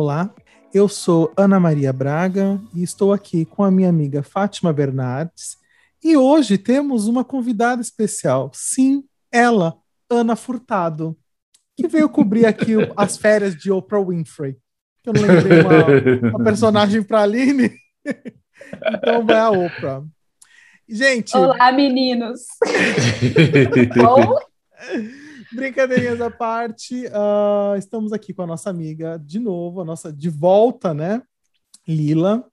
Olá, eu sou Ana Maria Braga e estou aqui com a minha amiga Fátima Bernardes. E hoje temos uma convidada especial. Sim, ela, Ana Furtado, que veio cobrir aqui as férias de Oprah Winfrey. Eu não lembrei uma, uma personagem para Aline. então vai a Oprah. Gente. Olá, meninos. Bom? Brincadeirinhas à parte, uh, estamos aqui com a nossa amiga de novo, a nossa de volta, né? Lila.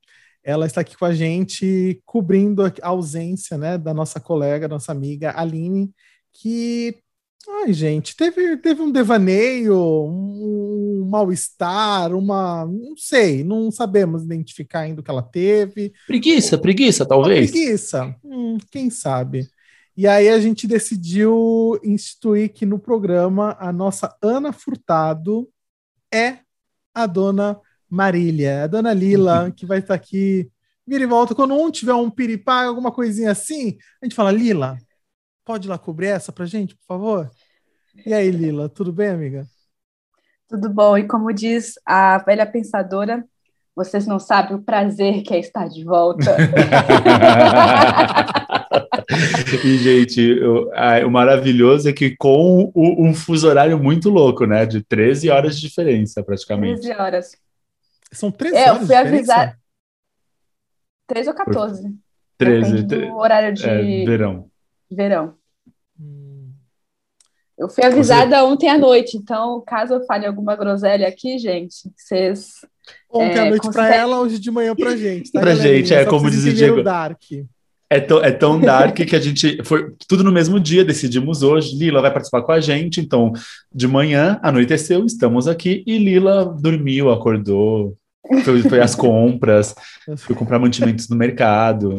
Ela está aqui com a gente, cobrindo a ausência, né, da nossa colega, nossa amiga Aline, que Ai, gente, teve, teve um devaneio, um, um mal-estar, uma. Não sei, não sabemos identificar ainda o que ela teve. Preguiça, preguiça, talvez. Preguiça, hum, quem sabe. E aí a gente decidiu instituir que no programa a nossa Ana Furtado é a dona Marília, a dona Lila, uhum. que vai estar aqui, vira e volta. Quando um tiver um piripá, alguma coisinha assim, a gente fala, Lila, pode ir lá cobrir essa pra gente, por favor? E aí, Lila, tudo bem, amiga? Tudo bom. E como diz a velha pensadora, vocês não sabem o prazer que é estar de volta. e, gente, o, a, o, maravilhoso é que com o, um fuso horário muito louco, né? De 13 horas de diferença, praticamente. 13 horas. São 13 é, horas eu fui avisar. 13 ou 14. 13. Do horário de é, verão. Verão. Hum. Eu fui avisada Você... ontem à noite, então, caso eu fale alguma groselha aqui, gente, vocês. Ontem é, à noite para ela, hoje de manhã para gente. Tá, pra gente, é como diz o Diego. Dark. É, tão, é tão dark que a gente foi tudo no mesmo dia, decidimos hoje. Lila vai participar com a gente, então de manhã anoiteceu, estamos aqui e Lila dormiu, acordou, foi, foi às compras, foi comprar mantimentos no mercado.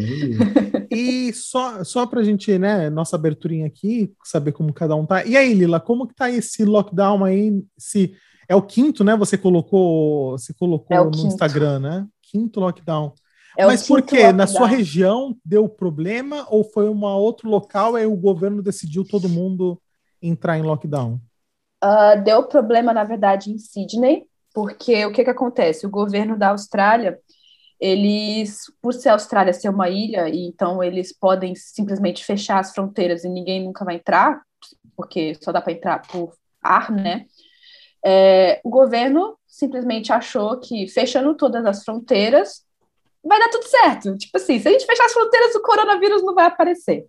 E só, só para a gente, né, nossa aberturinha aqui, saber como cada um tá. E aí, Lila, como que tá esse lockdown aí? Se é o quinto, né? Você colocou, você colocou é no quinto. Instagram, né? Quinto lockdown. É Mas por quê? Na sua região deu problema ou foi um outro local e o governo decidiu todo mundo entrar em lockdown? Uh, deu problema, na verdade, em Sydney, porque o que, que acontece? O governo da Austrália, eles, por ser a Austrália ser uma ilha, e então eles podem simplesmente fechar as fronteiras e ninguém nunca vai entrar, porque só dá para entrar por ar, né? É, o governo simplesmente achou que fechando todas as fronteiras vai dar tudo certo. Tipo assim, se a gente fechar as fronteiras, o coronavírus não vai aparecer.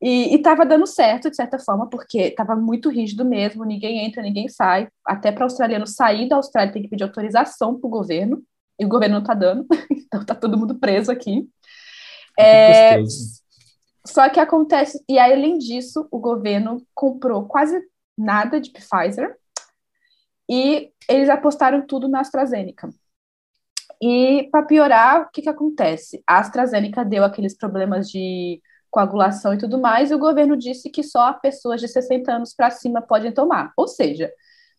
E estava dando certo, de certa forma, porque estava muito rígido mesmo, ninguém entra, ninguém sai. Até para australiano sair da Austrália tem que pedir autorização para o governo, e o governo não está dando, então está todo mundo preso aqui. É, só que acontece, e aí, além disso, o governo comprou quase nada de Pfizer e eles apostaram tudo na AstraZeneca. E, para piorar, o que, que acontece? A AstraZeneca deu aqueles problemas de coagulação e tudo mais, e o governo disse que só pessoas de 60 anos para cima podem tomar. Ou seja,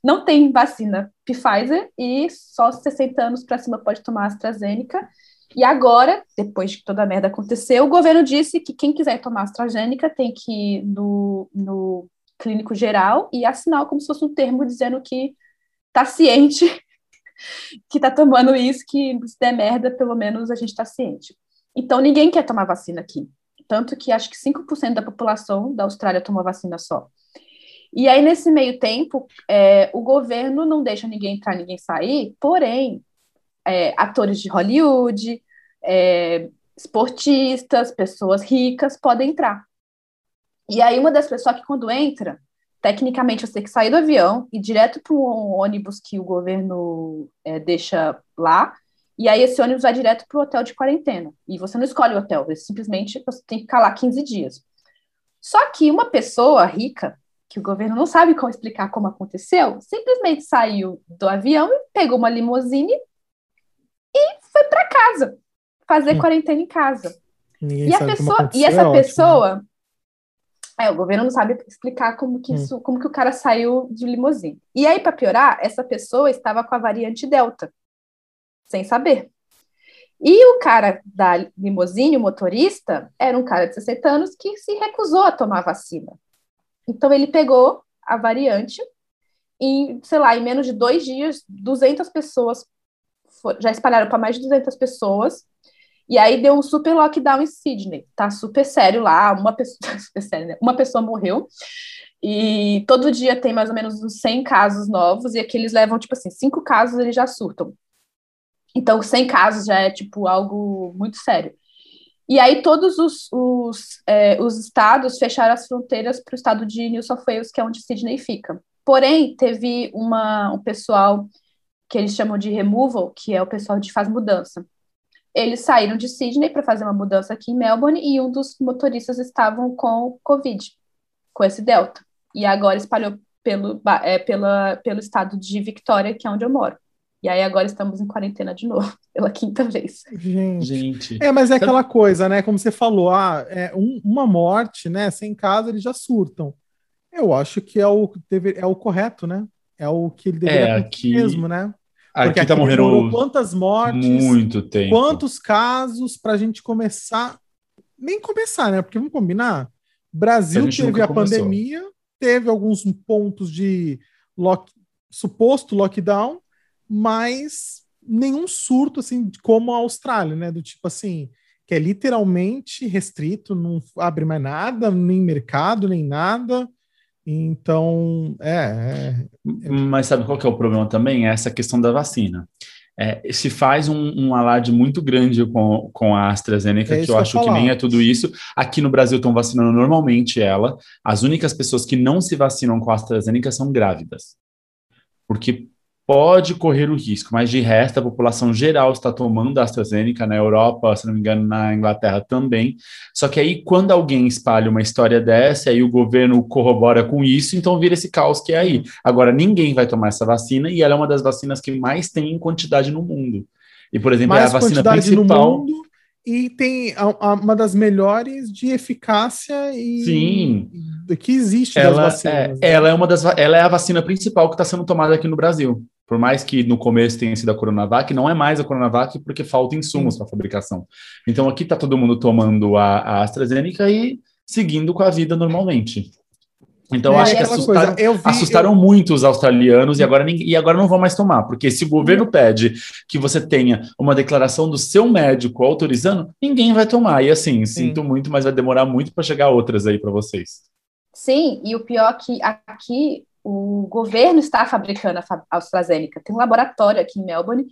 não tem vacina Pfizer e só 60 anos para cima pode tomar AstraZeneca. E agora, depois de toda a merda aconteceu, o governo disse que quem quiser tomar AstraZeneca tem que ir no, no clínico geral e assinar como se fosse um termo dizendo que está ciente que tá tomando isso, que se der merda, pelo menos a gente está ciente. Então, ninguém quer tomar vacina aqui. Tanto que acho que 5% da população da Austrália tomou vacina só. E aí, nesse meio tempo, é, o governo não deixa ninguém entrar, ninguém sair, porém, é, atores de Hollywood, é, esportistas, pessoas ricas podem entrar. E aí, uma das pessoas que, quando entra, tecnicamente você tem que sair do avião e direto para um ônibus que o governo é, deixa lá, e aí esse ônibus vai direto para o hotel de quarentena. E você não escolhe o hotel, você simplesmente você tem que ficar lá 15 dias. Só que uma pessoa rica, que o governo não sabe como explicar como aconteceu, simplesmente saiu do avião e pegou uma limusine e foi para casa fazer hum. quarentena em casa. Ninguém e a pessoa, e essa é pessoa é, o governo não sabe explicar como que hum. isso, hum. como que o cara saiu de limusine. E aí, para piorar, essa pessoa estava com a variante Delta, sem saber. E o cara da limusine, o motorista, era um cara de 60 anos que se recusou a tomar a vacina. Então ele pegou a variante e, sei lá, em menos de dois dias, 200 pessoas já espalharam para mais de 200 pessoas. E aí deu um super lockdown em Sydney. Tá super sério lá. Uma pessoa, super sério, né? uma pessoa morreu. E todo dia tem mais ou menos uns 100 casos novos. E aqui eles levam, tipo assim, cinco casos eles já surtam. Então, 100 casos já é, tipo, algo muito sério. E aí todos os, os, é, os estados fecharam as fronteiras para o estado de New South Wales, que é onde Sydney fica. Porém, teve uma, um pessoal que eles chamam de removal, que é o pessoal de faz mudança. Eles saíram de Sydney para fazer uma mudança aqui em Melbourne e um dos motoristas estavam com Covid, com esse Delta. E agora espalhou pelo, é, pela, pelo estado de Victoria, que é onde eu moro. E aí agora estamos em quarentena de novo, pela quinta vez. Gente. Gente. É, mas é aquela coisa, né? Como você falou, ah, é um, uma morte, né? Sem casa, eles já surtam. Eu acho que é o, deve, é o correto, né? É o que ele deveria é, aqui, mesmo, né? Porque aqui tá morrendo quantas mortes, muito tempo. quantos casos para a gente começar, nem começar, né? Porque vamos combinar, Brasil a teve a começou. pandemia, teve alguns pontos de lock, suposto lockdown, mas nenhum surto assim como a Austrália, né? Do tipo assim, que é literalmente restrito, não abre mais nada, nem mercado, nem nada. Então, é, é, Mas sabe qual que é o problema também? É essa questão da vacina. É, se faz um, um, alarde muito grande com, com a AstraZeneca, é que eu acho que nem é tudo isso. Aqui no Brasil estão vacinando normalmente ela. As únicas pessoas que não se vacinam com a AstraZeneca são grávidas. Porque pode correr o risco, mas de resto a população geral está tomando a AstraZeneca na Europa, se não me engano, na Inglaterra também. Só que aí, quando alguém espalha uma história dessa, aí o governo corrobora com isso, então vira esse caos que é aí. Agora, ninguém vai tomar essa vacina e ela é uma das vacinas que mais tem em quantidade no mundo. E, por exemplo, mais é a vacina principal. No mundo e tem a, a, uma das melhores de eficácia e Sim. que existe ela, vacinas, é, né? ela é uma das ela é a vacina principal que está sendo tomada aqui no Brasil. Por mais que no começo tenha sido a Coronavac, não é mais a Coronavac porque falta insumos para fabricação. Então aqui está todo mundo tomando a, a AstraZeneca e seguindo com a vida normalmente. Então, é, acho que assustaram, vi, assustaram eu... muito os australianos e agora, ninguém, e agora não vão mais tomar, porque se o governo pede que você tenha uma declaração do seu médico autorizando, ninguém vai tomar. E assim, Sim. sinto muito, mas vai demorar muito para chegar outras aí para vocês. Sim, e o pior é que aqui o governo está fabricando a AstraZeneca. Tem um laboratório aqui em Melbourne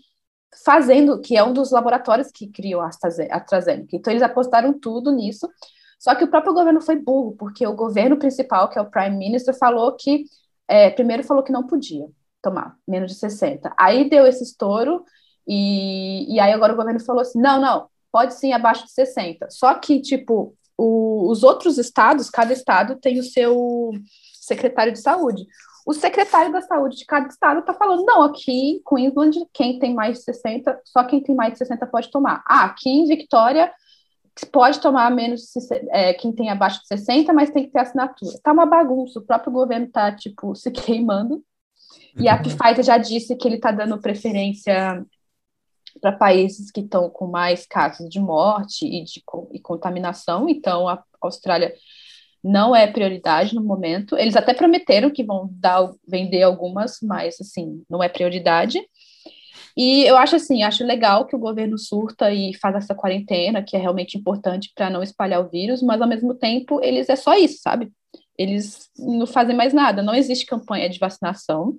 fazendo, que é um dos laboratórios que criou a AstraZeneca. Então, eles apostaram tudo nisso. Só que o próprio governo foi burro, porque o governo principal, que é o Prime Minister, falou que, é, primeiro falou que não podia tomar menos de 60. Aí deu esse estouro, e, e aí agora o governo falou assim: não, não, pode sim abaixo de 60. Só que, tipo, o, os outros estados, cada estado tem o seu secretário de saúde. O secretário da saúde de cada estado está falando: não, aqui em Queensland, quem tem mais de 60, só quem tem mais de 60 pode tomar. Ah, aqui em Victoria pode tomar menos é, quem tem abaixo de 60, mas tem que ter assinatura. Tá uma bagunça, o próprio governo tá, tipo, se queimando. E a uhum. Pfizer já disse que ele está dando preferência para países que estão com mais casos de morte e de e contaminação, então a Austrália não é prioridade no momento. Eles até prometeram que vão dar, vender algumas, mas assim, não é prioridade. E eu acho assim, acho legal que o governo surta e faz essa quarentena, que é realmente importante para não espalhar o vírus, mas ao mesmo tempo eles é só isso, sabe? Eles não fazem mais nada, não existe campanha de vacinação,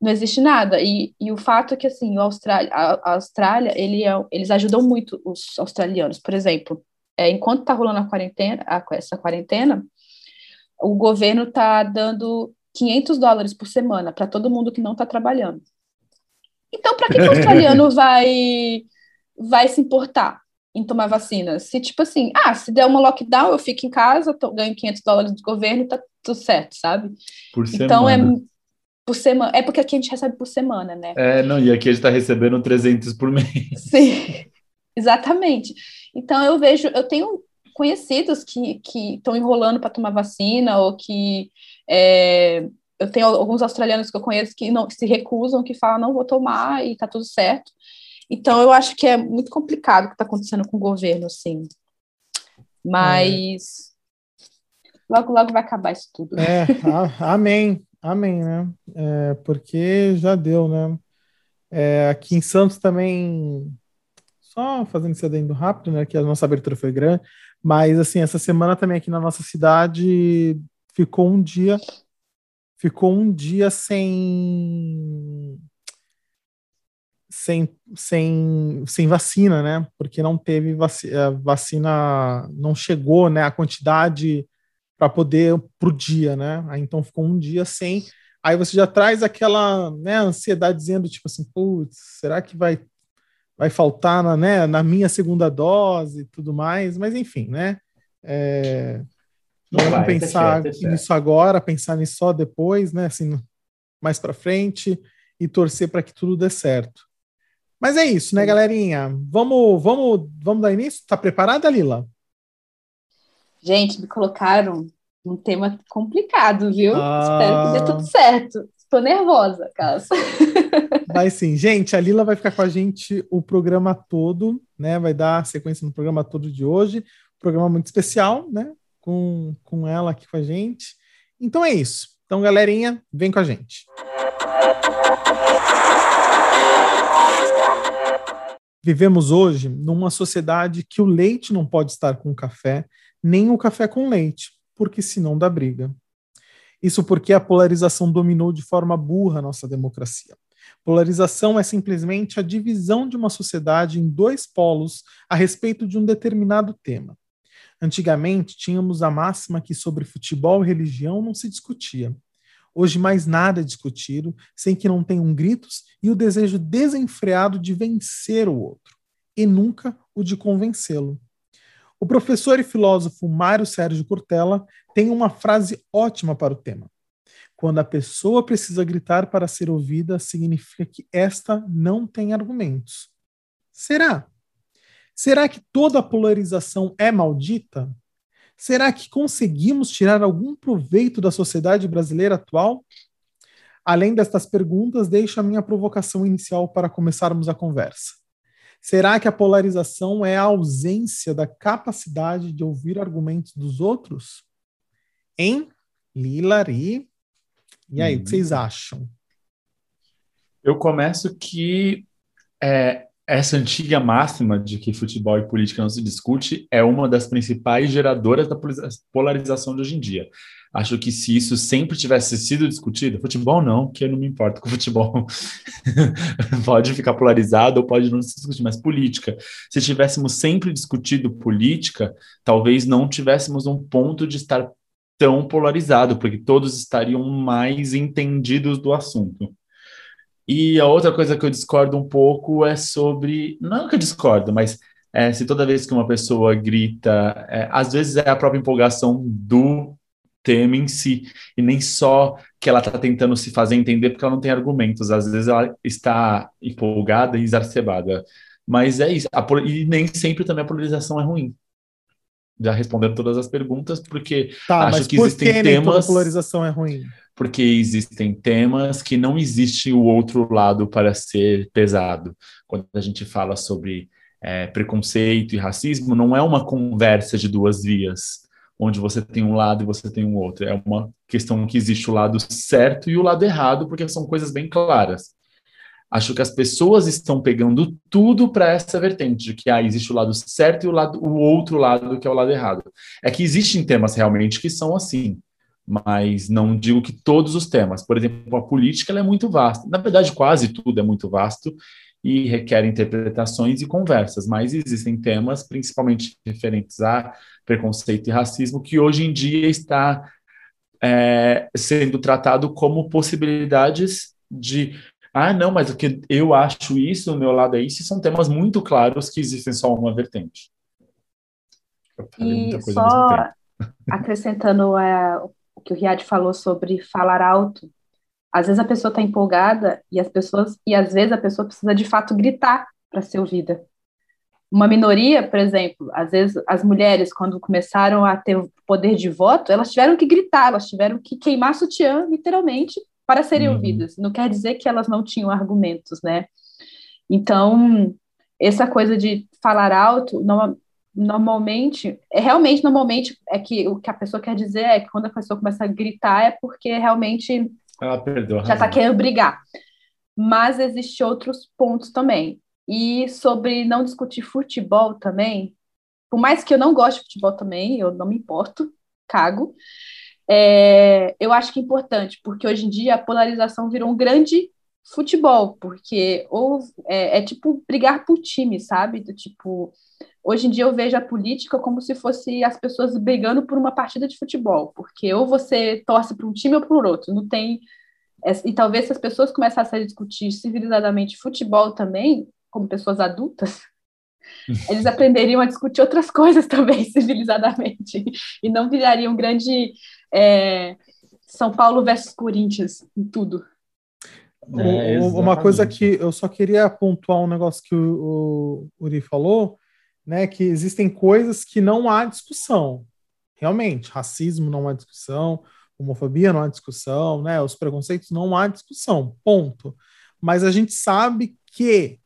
não existe nada. E, e o fato é que assim, o Austrália, a, a Austrália, ele é, eles ajudam muito os australianos. Por exemplo, é, enquanto está rolando a quarentena, a, essa quarentena, o governo está dando 500 dólares por semana para todo mundo que não está trabalhando. Então, para que, o australiano vai, vai se importar em tomar vacina? Se, tipo assim, ah, se der uma lockdown, eu fico em casa, tô, ganho 500 dólares do governo tá tudo certo, sabe? Por então, é semana. é por semana. É porque aqui a gente recebe por semana, né? É, não, e aqui a gente está recebendo 300 por mês. Sim, exatamente. Então, eu vejo, eu tenho conhecidos que estão enrolando para tomar vacina ou que é, eu tenho alguns australianos que eu conheço que não se recusam, que falam não vou tomar e tá tudo certo. Então eu acho que é muito complicado o que está acontecendo com o governo, assim. Mas é. logo logo vai acabar isso tudo. É, a, amém, amém, né? É, porque já deu, né? É, aqui em Santos também, só fazendo esse adendo rápido, né? Que a nossa abertura foi grande, mas assim, essa semana também aqui na nossa cidade ficou um dia, ficou um dia sem sem, sem, sem vacina, né? Porque não teve vacina, vacina não chegou, né? A quantidade para poder para o dia, né? Aí então ficou um dia sem. Aí você já traz aquela né, ansiedade dizendo, tipo assim, putz, será que vai, vai faltar na, né, na minha segunda dose e tudo mais? Mas enfim, né? É, não vamos vai, pensar tá certo, nisso agora, pensar nisso só depois, né? Assim, mais para frente e torcer para que tudo dê certo. Mas é isso, né, galerinha? Vamos, vamos, vamos dar início? Tá preparada, Lila? Gente, me colocaram um tema complicado, viu? Ah... Espero que dê tudo certo. Estou nervosa, caso. Vai sim. Gente, a Lila vai ficar com a gente o programa todo, né? Vai dar sequência no programa todo de hoje. Programa muito especial, né? Com, com ela aqui com a gente. Então é isso. Então, galerinha, vem com a gente. Vivemos hoje numa sociedade que o leite não pode estar com o café, nem o café com leite, porque senão dá briga. Isso porque a polarização dominou de forma burra a nossa democracia. Polarização é simplesmente a divisão de uma sociedade em dois polos a respeito de um determinado tema. Antigamente, tínhamos a máxima que sobre futebol e religião não se discutia. Hoje mais nada é discutido sem que não tenham gritos e o desejo desenfreado de vencer o outro, e nunca o de convencê-lo. O professor e filósofo Mário Sérgio Cortella tem uma frase ótima para o tema. Quando a pessoa precisa gritar para ser ouvida, significa que esta não tem argumentos. Será? Será que toda polarização é maldita? Será que conseguimos tirar algum proveito da sociedade brasileira atual? Além destas perguntas, deixo a minha provocação inicial para começarmos a conversa. Será que a polarização é a ausência da capacidade de ouvir argumentos dos outros? Hein? Lilari. E aí, hum. o que vocês acham? Eu começo que é, essa antiga máxima de que futebol e política não se discute é uma das principais geradoras da polarização de hoje em dia. Acho que se isso sempre tivesse sido discutido, futebol não, que eu não me importo com futebol. pode ficar polarizado ou pode não se discutir, mas política. Se tivéssemos sempre discutido política, talvez não tivéssemos um ponto de estar tão polarizado, porque todos estariam mais entendidos do assunto. E a outra coisa que eu discordo um pouco é sobre. Não que eu discordo, mas é, se toda vez que uma pessoa grita, é, às vezes é a própria empolgação do tema em si, e nem só que ela está tentando se fazer entender porque ela não tem argumentos, às vezes ela está empolgada e exacerbada. Mas é isso, a, e nem sempre também a polarização é ruim. Já respondendo todas as perguntas, porque tá, acho que existem que temas. a polarização é ruim? porque existem temas que não existe o outro lado para ser pesado. Quando a gente fala sobre é, preconceito e racismo, não é uma conversa de duas vias, onde você tem um lado e você tem um outro. É uma questão que existe o lado certo e o lado errado, porque são coisas bem claras. Acho que as pessoas estão pegando tudo para essa vertente de que ah, existe o lado certo e o, lado, o outro lado que é o lado errado. É que existem temas realmente que são assim mas não digo que todos os temas. Por exemplo, a política é muito vasta. Na verdade, quase tudo é muito vasto e requer interpretações e conversas, mas existem temas, principalmente referentes a preconceito e racismo, que hoje em dia está é, sendo tratado como possibilidades de ah, não, mas o que eu acho isso, o meu lado é isso, são temas muito claros que existem só uma vertente. e só acrescentando é, que o Riad falou sobre falar alto. Às vezes a pessoa está empolgada e as pessoas e às vezes a pessoa precisa de fato gritar para ser ouvida. Uma minoria, por exemplo, às vezes as mulheres quando começaram a ter o poder de voto, elas tiveram que gritar, elas tiveram que queimar sutiã, literalmente, para serem uhum. ouvidas. Não quer dizer que elas não tinham argumentos, né? Então, essa coisa de falar alto, não, normalmente, é realmente normalmente é que o que a pessoa quer dizer é que quando a pessoa começa a gritar é porque realmente ela perdeu já está querendo brigar. mas existem outros pontos também. E sobre não discutir futebol também, por mais que eu não goste de futebol também, eu não me importo, cago, é, eu acho que é importante, porque hoje em dia a polarização virou um grande futebol, porque ou é, é, tipo brigar por time, sabe? Do tipo, hoje em dia eu vejo a política como se fosse as pessoas brigando por uma partida de futebol, porque ou você torce para um time ou para o outro, não tem e talvez se as pessoas começassem a discutir civilizadamente futebol também, como pessoas adultas, eles aprenderiam a discutir outras coisas também civilizadamente e não virariam um grande é, São Paulo versus Corinthians em tudo. É, uma coisa que eu só queria pontuar um negócio que o, o Uri falou, né? Que existem coisas que não há discussão. Realmente, racismo não há discussão, homofobia não há discussão, né? Os preconceitos não há discussão. Ponto. Mas a gente sabe que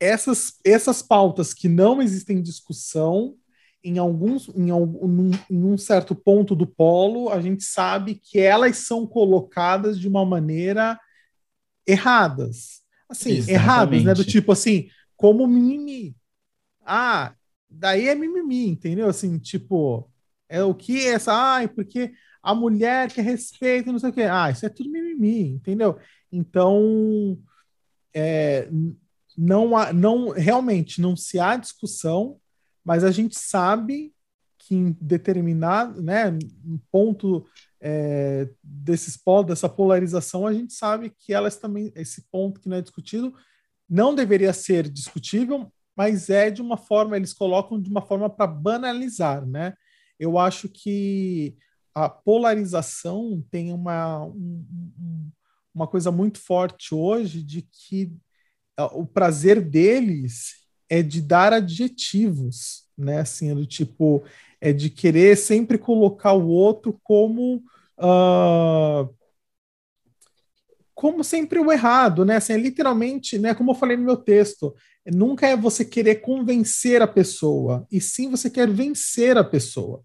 essas, essas pautas que não existem discussão, em alguns em, algum, em um certo ponto do polo, a gente sabe que elas são colocadas de uma maneira erradas. Assim, Exatamente. erradas, né? Do tipo assim, como mimimi. Ah, daí é mimimi, entendeu? Assim, tipo, é o que é essa, ai, porque a mulher quer respeito, não sei o quê. Ah, isso é tudo mimimi, entendeu? Então, é, não há, não realmente não se há discussão mas a gente sabe que em determinado né, um ponto é, desses polos, dessa polarização, a gente sabe que elas também, esse ponto que não é discutido, não deveria ser discutível, mas é de uma forma, eles colocam de uma forma para banalizar, né? Eu acho que a polarização tem uma, um, uma coisa muito forte hoje de que o prazer deles é de dar adjetivos, né? Assim, é do tipo, é de querer sempre colocar o outro como uh, como sempre o errado, né? Assim, é literalmente, né? Como eu falei no meu texto, nunca é você querer convencer a pessoa, e sim você quer vencer a pessoa.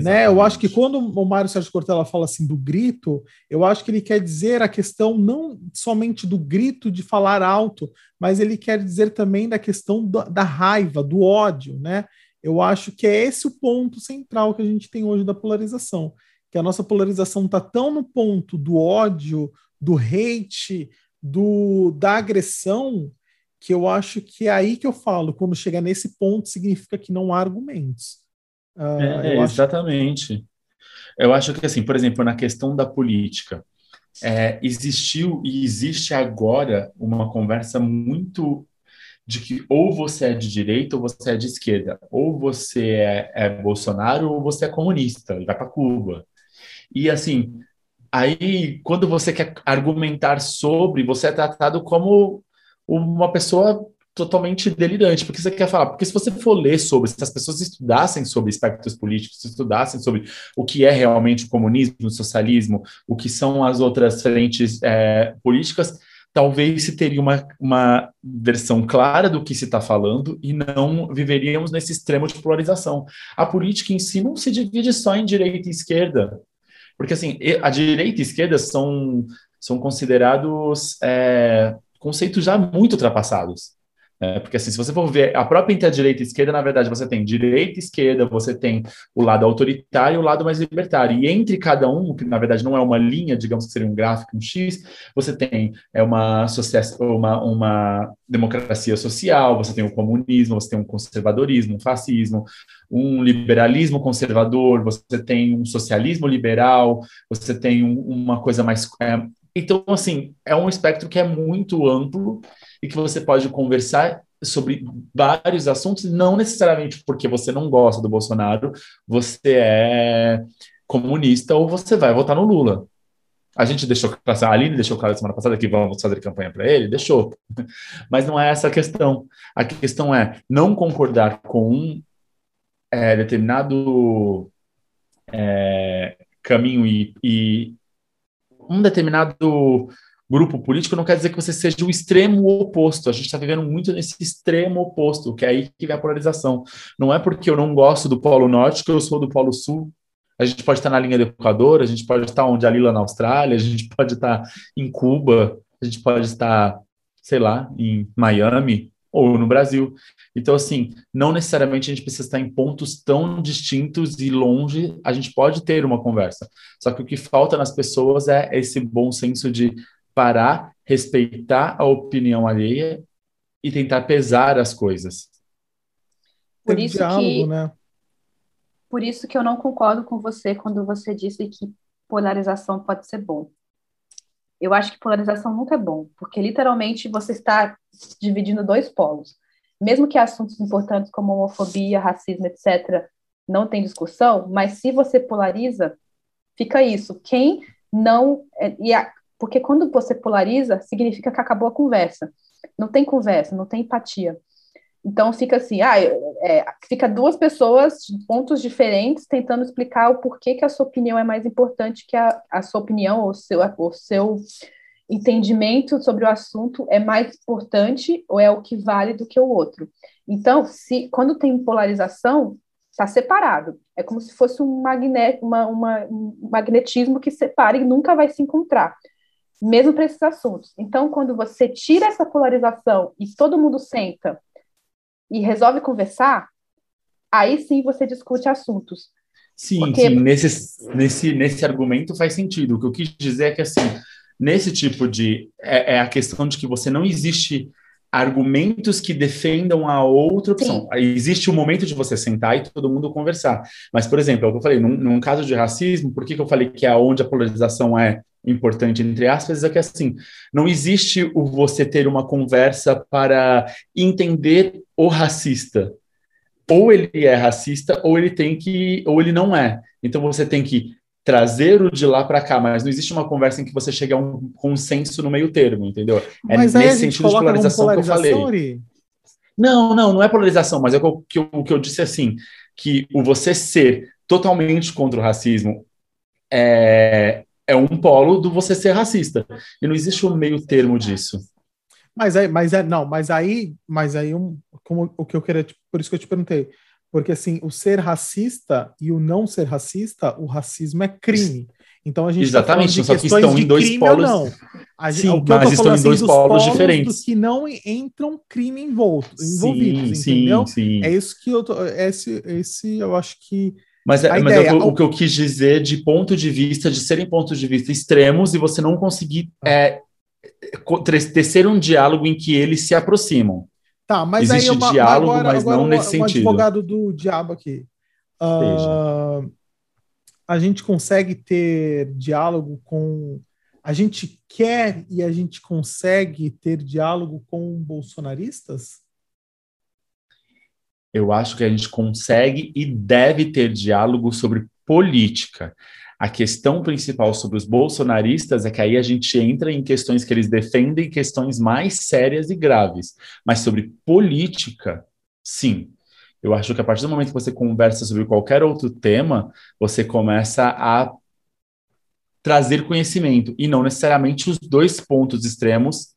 Né? Eu acho que quando o Mário Sérgio Cortella fala assim do grito, eu acho que ele quer dizer a questão não somente do grito de falar alto, mas ele quer dizer também da questão da, da raiva, do ódio, né? Eu acho que é esse o ponto central que a gente tem hoje da polarização, que a nossa polarização está tão no ponto do ódio, do hate, do da agressão, que eu acho que é aí que eu falo, quando chega nesse ponto, significa que não há argumentos. Uh, é, é exatamente. Acho... Eu acho que, assim, por exemplo, na questão da política, é, existiu e existe agora uma conversa muito de que ou você é de direita ou você é de esquerda, ou você é, é Bolsonaro ou você é comunista e vai para Cuba. E assim, aí quando você quer argumentar sobre, você é tratado como uma pessoa totalmente delirante. Porque você quer falar? Porque se você for ler sobre, se as pessoas estudassem sobre espectros políticos, estudassem sobre o que é realmente o comunismo, o socialismo, o que são as outras frentes é, políticas, talvez se teria uma, uma versão clara do que se está falando e não viveríamos nesse extremo de polarização. A política em si não se divide só em direita e esquerda. Porque, assim, a direita e a esquerda são, são considerados é, conceitos já muito ultrapassados. É, porque assim, se você for ver a própria entre a direita e esquerda, na verdade, você tem direita e esquerda, você tem o lado autoritário e o lado mais libertário. E entre cada um, que na verdade não é uma linha, digamos que seria um gráfico, um X, você tem é uma, uma, uma democracia social, você tem o comunismo, você tem um conservadorismo, um fascismo, um liberalismo conservador, você tem um socialismo liberal, você tem um, uma coisa mais. É, então, assim, é um espectro que é muito amplo e que você pode conversar sobre vários assuntos, não necessariamente porque você não gosta do Bolsonaro, você é comunista ou você vai votar no Lula. A gente deixou passar, a Aline deixou claro semana passada que vamos fazer campanha para ele, deixou. Mas não é essa a questão. A questão é não concordar com um é, determinado é, caminho e, e um determinado grupo político não quer dizer que você seja o extremo oposto. A gente está vivendo muito nesse extremo oposto, que é aí que vem a polarização. Não é porque eu não gosto do Polo Norte que eu sou do Polo Sul. A gente pode estar na linha do Equador, a gente pode estar onde a Lila na Austrália, a gente pode estar em Cuba, a gente pode estar, sei lá, em Miami ou no Brasil. Então, assim, não necessariamente a gente precisa estar em pontos tão distintos e longe, a gente pode ter uma conversa. Só que o que falta nas pessoas é esse bom senso de parar, respeitar a opinião alheia e tentar pesar as coisas. Por isso diálogo, que, né? Por isso que eu não concordo com você quando você disse que polarização pode ser bom. Eu acho que polarização nunca é bom, porque literalmente você está dividindo dois polos. Mesmo que assuntos importantes como homofobia, racismo, etc., não tem discussão, mas se você polariza, fica isso. Quem não. É, e a, porque quando você polariza, significa que acabou a conversa. Não tem conversa, não tem empatia. Então fica assim, ah, é, fica duas pessoas de pontos diferentes tentando explicar o porquê que a sua opinião é mais importante que a, a sua opinião ou seu, o seu entendimento sobre o assunto é mais importante ou é o que vale do que o outro. Então, se quando tem polarização, está separado. É como se fosse um, magnet, uma, uma, um magnetismo que separa e nunca vai se encontrar, mesmo para esses assuntos. Então, quando você tira essa polarização e todo mundo senta e resolve conversar, aí sim você discute assuntos. Sim, Porque... sim, nesse, nesse, nesse argumento faz sentido. O que eu quis dizer é que, assim, nesse tipo de. É, é a questão de que você não existe argumentos que defendam a outra opção. Sim. Existe o um momento de você sentar e todo mundo conversar. Mas, por exemplo, é o que eu falei, num, num caso de racismo, por que, que eu falei que é onde a polarização é importante, entre aspas, é que assim, não existe o você ter uma conversa para entender o racista. Ou ele é racista, ou ele tem que, ou ele não é. Então você tem que trazer o de lá para cá, mas não existe uma conversa em que você chega a um consenso no meio termo, entendeu? É mas nesse sentido de polarização, polarização, que eu falei. Não, não, não é polarização, mas é o que eu, o que eu disse assim, que o você ser totalmente contra o racismo é, é um polo do você ser racista. E não existe um meio termo disso. Mas aí, mas é, não, mas aí, mas aí um, como o que eu queria, por isso que eu te perguntei, porque assim, o ser racista e o não ser racista, o racismo é crime. Então a gente tá Exatamente, tá só que estão em dois polos. Não. A, sim, o que mas estão em assim, dois polos, diferentes. que não entram crime envolto, envolvidos, sim, entendeu? Sim, sim. É isso que eu tô, esse, esse eu acho que mas, é, mas é o, o, que eu quis dizer de ponto de vista, de serem pontos de vista extremos e você não conseguir é, tecer um diálogo em que eles se aproximam. Tá, mas Existe aí uma, diálogo, agora, mas agora não nesse um, sentido. Um advogado do diabo aqui. Uh, a gente consegue ter diálogo com. A gente quer e a gente consegue ter diálogo com bolsonaristas? Eu acho que a gente consegue e deve ter diálogo sobre política. A questão principal sobre os bolsonaristas é que aí a gente entra em questões que eles defendem, questões mais sérias e graves. Mas sobre política, sim. Eu acho que a partir do momento que você conversa sobre qualquer outro tema, você começa a trazer conhecimento e não necessariamente os dois pontos extremos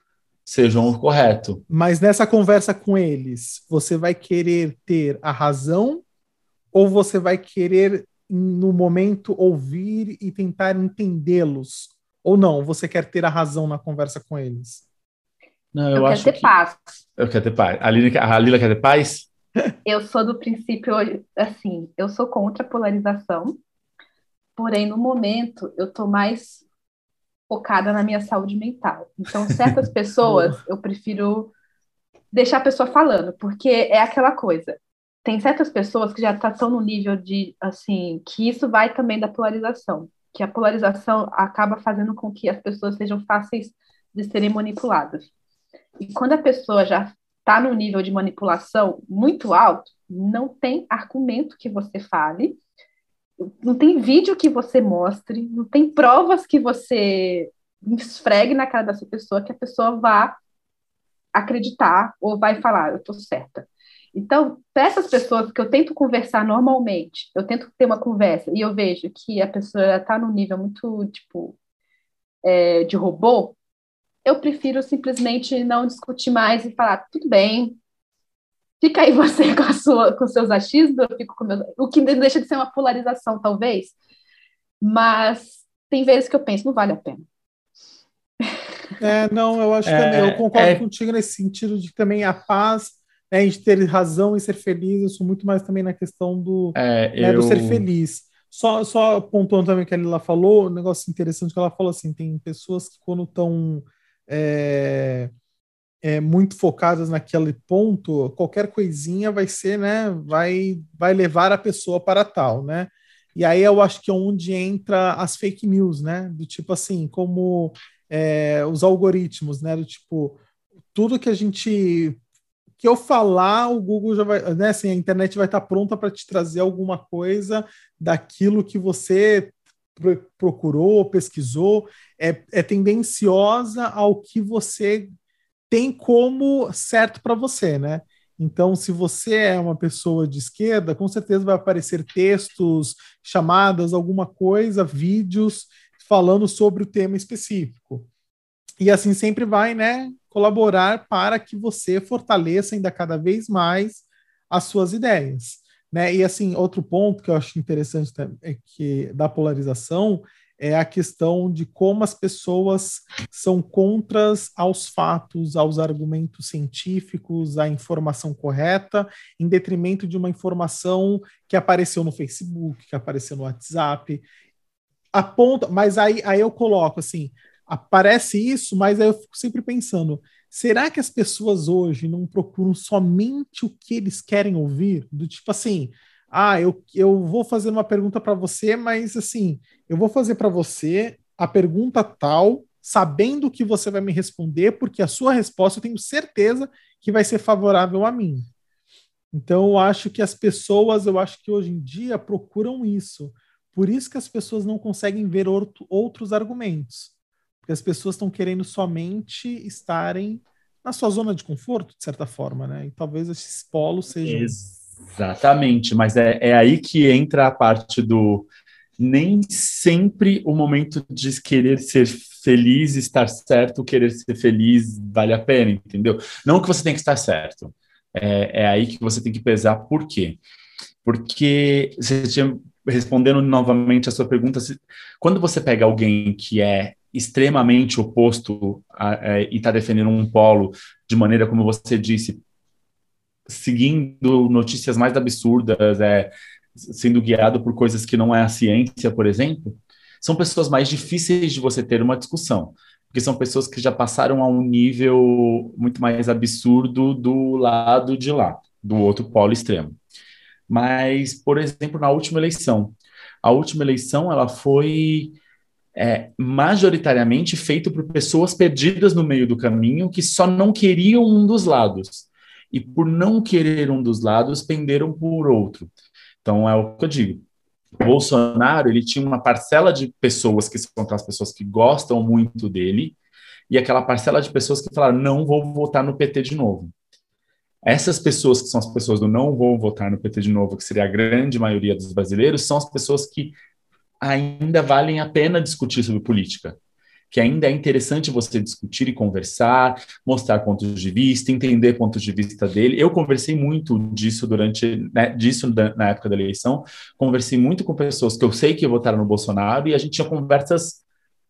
sejam o correto. Mas nessa conversa com eles, você vai querer ter a razão ou você vai querer, no momento, ouvir e tentar entendê-los? Ou não, você quer ter a razão na conversa com eles? Não, eu, eu acho quero ter que... paz. Eu quero ter paz. A Lila, a Lila quer ter paz? Eu sou do princípio, assim, eu sou contra a polarização, porém, no momento, eu tô mais focada na minha saúde mental. Então, certas pessoas eu prefiro deixar a pessoa falando, porque é aquela coisa. Tem certas pessoas que já estão tá, no nível de, assim, que isso vai também da polarização, que a polarização acaba fazendo com que as pessoas sejam fáceis de serem manipuladas. E quando a pessoa já está no nível de manipulação muito alto, não tem argumento que você fale não tem vídeo que você mostre, não tem provas que você esfregue na cara dessa pessoa que a pessoa vá acreditar ou vai falar, eu estou certa. Então, para essas pessoas que eu tento conversar normalmente, eu tento ter uma conversa e eu vejo que a pessoa está num nível muito, tipo, é, de robô, eu prefiro simplesmente não discutir mais e falar, tudo bem, Fica aí você com, a sua, com seus achismos, eu fico com meu, o que deixa de ser uma polarização, talvez. Mas tem vezes que eu penso, não vale a pena. É, não, eu acho é, também, eu concordo é... contigo nesse sentido de que também a paz, né, de ter razão e ser feliz, eu sou muito mais também na questão do, é, né, eu... do ser feliz. Só, só pontuando também o que a Lila falou, um negócio interessante que ela falou assim, tem pessoas que quando estão é, é, muito focadas naquele ponto, qualquer coisinha vai ser, né, vai, vai levar a pessoa para tal, né? E aí eu acho que é onde entra as fake news, né? Do tipo assim, como é, os algoritmos, né? Do tipo, tudo que a gente que eu falar, o Google já vai, né? Assim, a internet vai estar pronta para te trazer alguma coisa daquilo que você procurou, pesquisou, é, é tendenciosa ao que você tem como certo para você, né? Então, se você é uma pessoa de esquerda, com certeza vai aparecer textos, chamadas, alguma coisa, vídeos falando sobre o tema específico. E assim sempre vai, né, colaborar para que você fortaleça ainda cada vez mais as suas ideias, né? E assim, outro ponto que eu acho interessante é que da polarização é a questão de como as pessoas são contras aos fatos, aos argumentos científicos, à informação correta, em detrimento de uma informação que apareceu no Facebook, que apareceu no WhatsApp. Aponta, mas aí, aí eu coloco assim: aparece isso, mas aí eu fico sempre pensando: será que as pessoas hoje não procuram somente o que eles querem ouvir? Do tipo assim, ah, eu, eu vou fazer uma pergunta para você, mas assim, eu vou fazer para você a pergunta tal, sabendo que você vai me responder, porque a sua resposta eu tenho certeza que vai ser favorável a mim. Então, eu acho que as pessoas, eu acho que hoje em dia procuram isso. Por isso que as pessoas não conseguem ver outros argumentos. Porque as pessoas estão querendo somente estarem na sua zona de conforto, de certa forma, né? E talvez esses polos sejam. Exatamente, mas é, é aí que entra a parte do nem sempre o momento de querer ser feliz, estar certo, querer ser feliz vale a pena, entendeu? Não que você tem que estar certo. É, é aí que você tem que pesar por quê? Porque você tinha respondendo novamente a sua pergunta, quando você pega alguém que é extremamente oposto a, a, e está defendendo um polo de maneira como você disse, seguindo notícias mais absurdas, é, sendo guiado por coisas que não é a ciência, por exemplo, são pessoas mais difíceis de você ter uma discussão, porque são pessoas que já passaram a um nível muito mais absurdo do lado de lá, do outro polo extremo. Mas, por exemplo, na última eleição, a última eleição ela foi é, majoritariamente feita por pessoas perdidas no meio do caminho que só não queriam um dos lados e por não querer um dos lados penderam por outro. Então é o que eu digo. O Bolsonaro ele tinha uma parcela de pessoas que são aquelas pessoas que gostam muito dele e aquela parcela de pessoas que falaram não vou votar no PT de novo. Essas pessoas que são as pessoas do não vou votar no PT de novo, que seria a grande maioria dos brasileiros, são as pessoas que ainda valem a pena discutir sobre política que ainda é interessante você discutir e conversar, mostrar pontos de vista, entender pontos de vista dele. Eu conversei muito disso durante, né, disso na época da eleição, conversei muito com pessoas que eu sei que votaram no Bolsonaro e a gente tinha conversas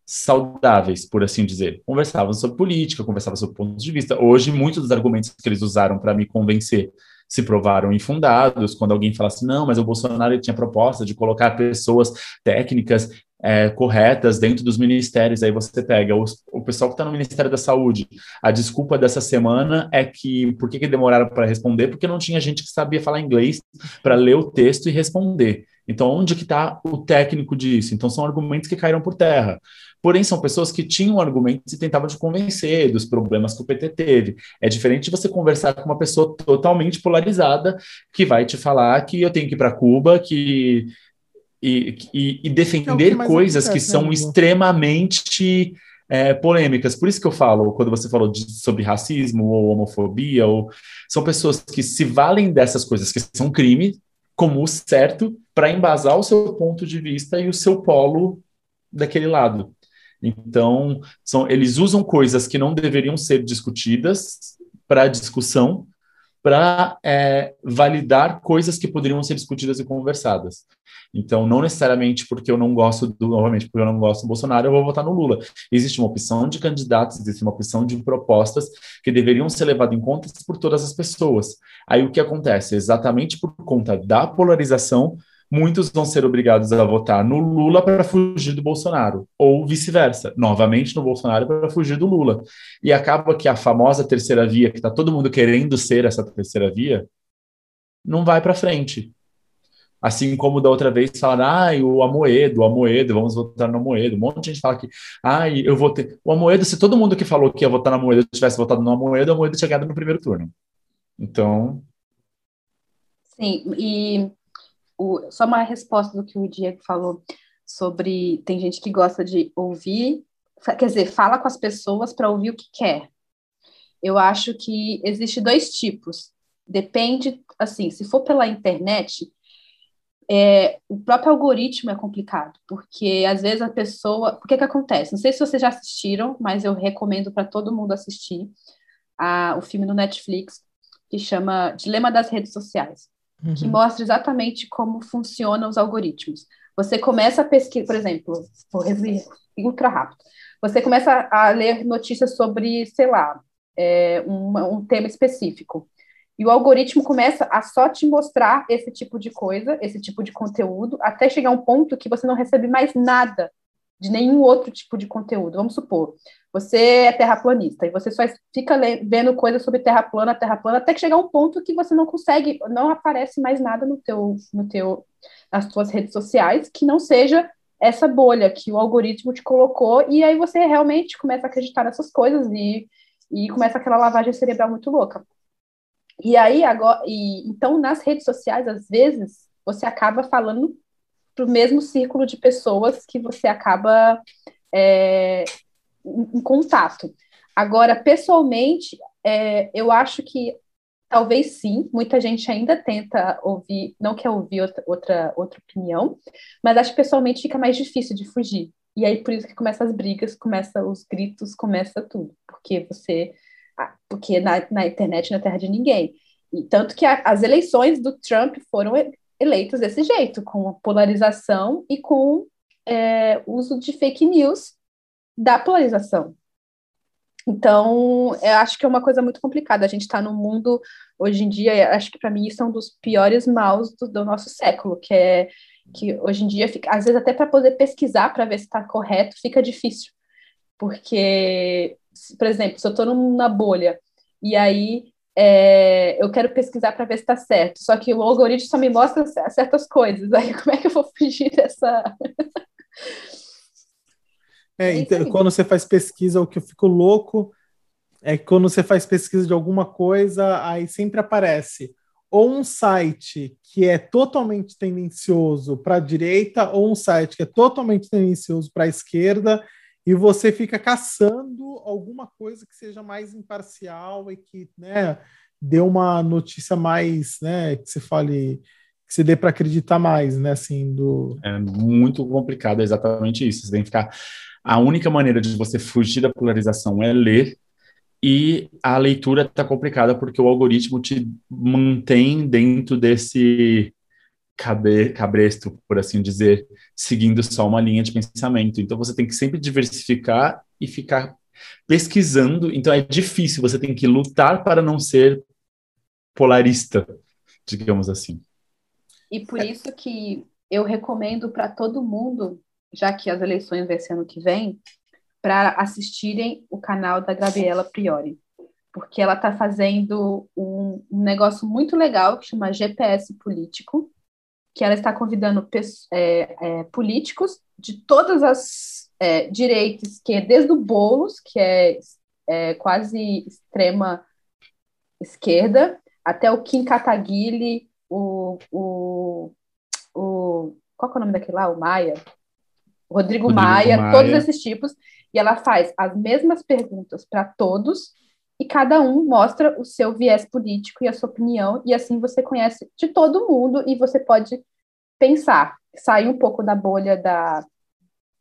saudáveis, por assim dizer. Conversavam sobre política, conversavam sobre pontos de vista. Hoje, muitos dos argumentos que eles usaram para me convencer se provaram infundados, quando alguém fala assim, não, mas o Bolsonaro tinha proposta de colocar pessoas técnicas é, corretas dentro dos ministérios. Aí você pega o pessoal que está no Ministério da Saúde. A desculpa dessa semana é que por que, que demoraram para responder? Porque não tinha gente que sabia falar inglês para ler o texto e responder. Então, onde que está o técnico disso? Então, são argumentos que caíram por terra. Porém, são pessoas que tinham argumentos e tentavam te convencer dos problemas que o PT teve. É diferente você conversar com uma pessoa totalmente polarizada que vai te falar que eu tenho que ir para Cuba, que e, e, e defender é coisas que são né, extremamente é, polêmicas. Por isso que eu falo, quando você falou de, sobre racismo ou homofobia, ou, são pessoas que se valem dessas coisas que são crime como o certo para embasar o seu ponto de vista e o seu polo daquele lado. Então, são, eles usam coisas que não deveriam ser discutidas para discussão para é, validar coisas que poderiam ser discutidas e conversadas. Então, não necessariamente porque eu não gosto do, novamente, porque eu não gosto do Bolsonaro, eu vou votar no Lula. Existe uma opção de candidatos, existe uma opção de propostas que deveriam ser levadas em conta por todas as pessoas. Aí o que acontece? Exatamente por conta da polarização, muitos vão ser obrigados a votar no Lula para fugir do Bolsonaro, ou vice-versa, novamente no Bolsonaro para fugir do Lula. E acaba que a famosa terceira via, que está todo mundo querendo ser essa terceira via, não vai para frente. Assim como da outra vez falaram, ai, o Amoedo, o Amoedo, vamos votar no Amoedo. Um monte de gente fala que, ai, eu votei. O Amoedo, se todo mundo que falou que ia votar no Amoedo tivesse votado no Amoedo, o Amoedo tinha ganhado no primeiro turno. Então. Sim, e o, só uma resposta do que o Diego falou sobre tem gente que gosta de ouvir, quer dizer, fala com as pessoas para ouvir o que quer. Eu acho que existe dois tipos. Depende, assim, se for pela internet, é, o próprio algoritmo é complicado, porque às vezes a pessoa. O que, que acontece? Não sei se vocês já assistiram, mas eu recomendo para todo mundo assistir a, o filme no Netflix que chama Dilema das Redes Sociais uhum. que mostra exatamente como funcionam os algoritmos. Você começa a pesquisar, por exemplo, vou resumir ultra rápido. Você começa a ler notícias sobre, sei lá, é, um, um tema específico. E o algoritmo começa a só te mostrar esse tipo de coisa, esse tipo de conteúdo, até chegar um ponto que você não recebe mais nada de nenhum outro tipo de conteúdo. Vamos supor, você é terraplanista e você só fica vendo coisas sobre terra plana, terra plana, até que chegar um ponto que você não consegue, não aparece mais nada no teu, no teu, nas suas redes sociais que não seja essa bolha que o algoritmo te colocou e aí você realmente começa a acreditar nessas coisas e, e começa aquela lavagem cerebral muito louca. E aí agora, e, então nas redes sociais às vezes você acaba falando para o mesmo círculo de pessoas que você acaba é, em, contato. Agora, pessoalmente, é, eu acho que talvez sim, muita gente ainda tenta ouvir, não quer ouvir outra, outra, outra opinião, mas acho que pessoalmente fica mais difícil de fugir. E aí por isso que começa as brigas, começa os gritos, começa tudo, porque você, porque na, na internet na terra de ninguém. E tanto que a, as eleições do Trump foram eleitas desse jeito, com polarização e com é, uso de fake news da polarização. Então, eu acho que é uma coisa muito complicada. A gente está num mundo, hoje em dia, acho que para mim isso é um dos piores maus do, do, nosso século, que é que hoje em dia, fica, às vezes até para poder pesquisar para ver se está correto, fica difícil. Porque, por exemplo, se eu estou numa bolha e aí é, eu quero pesquisar para ver se está certo, só que o algoritmo só me mostra certas coisas, aí como é que eu vou fugir dessa... É, é então, quando você faz pesquisa, o que eu fico louco é que quando você faz pesquisa de alguma coisa, aí sempre aparece ou um site que é totalmente tendencioso para a direita, ou um site que é totalmente tendencioso para a esquerda, e você fica caçando alguma coisa que seja mais imparcial e que né, dê uma notícia mais, né, que você fale, que você dê para acreditar mais, né, assim, do... É muito complicado, é exatamente isso, você tem que ficar a única maneira de você fugir da polarização é ler, e a leitura está complicada porque o algoritmo te mantém dentro desse cabresto, por assim dizer, seguindo só uma linha de pensamento. Então você tem que sempre diversificar e ficar pesquisando. Então é difícil, você tem que lutar para não ser polarista, digamos assim. E por isso que eu recomendo para todo mundo já que as eleições vai ser ano que vem, para assistirem o canal da Gabriela Priori, porque ela está fazendo um, um, negócio muito legal que chama GPS Político, que ela está convidando é, é, políticos de todas as é, direitas, esquerdas, desde o Boulos, que é, é, quase extrema esquerda, até o Kim Kataguiri, o, o, o qual é o nome daquele lá? O Maia, Rodrigo, Rodrigo Maia, Maia, todos esses tipos, e ela faz as mesmas perguntas para todos, e cada um mostra o seu viés político e a sua opinião, e assim você conhece de todo mundo e você pode pensar, sair um pouco da bolha da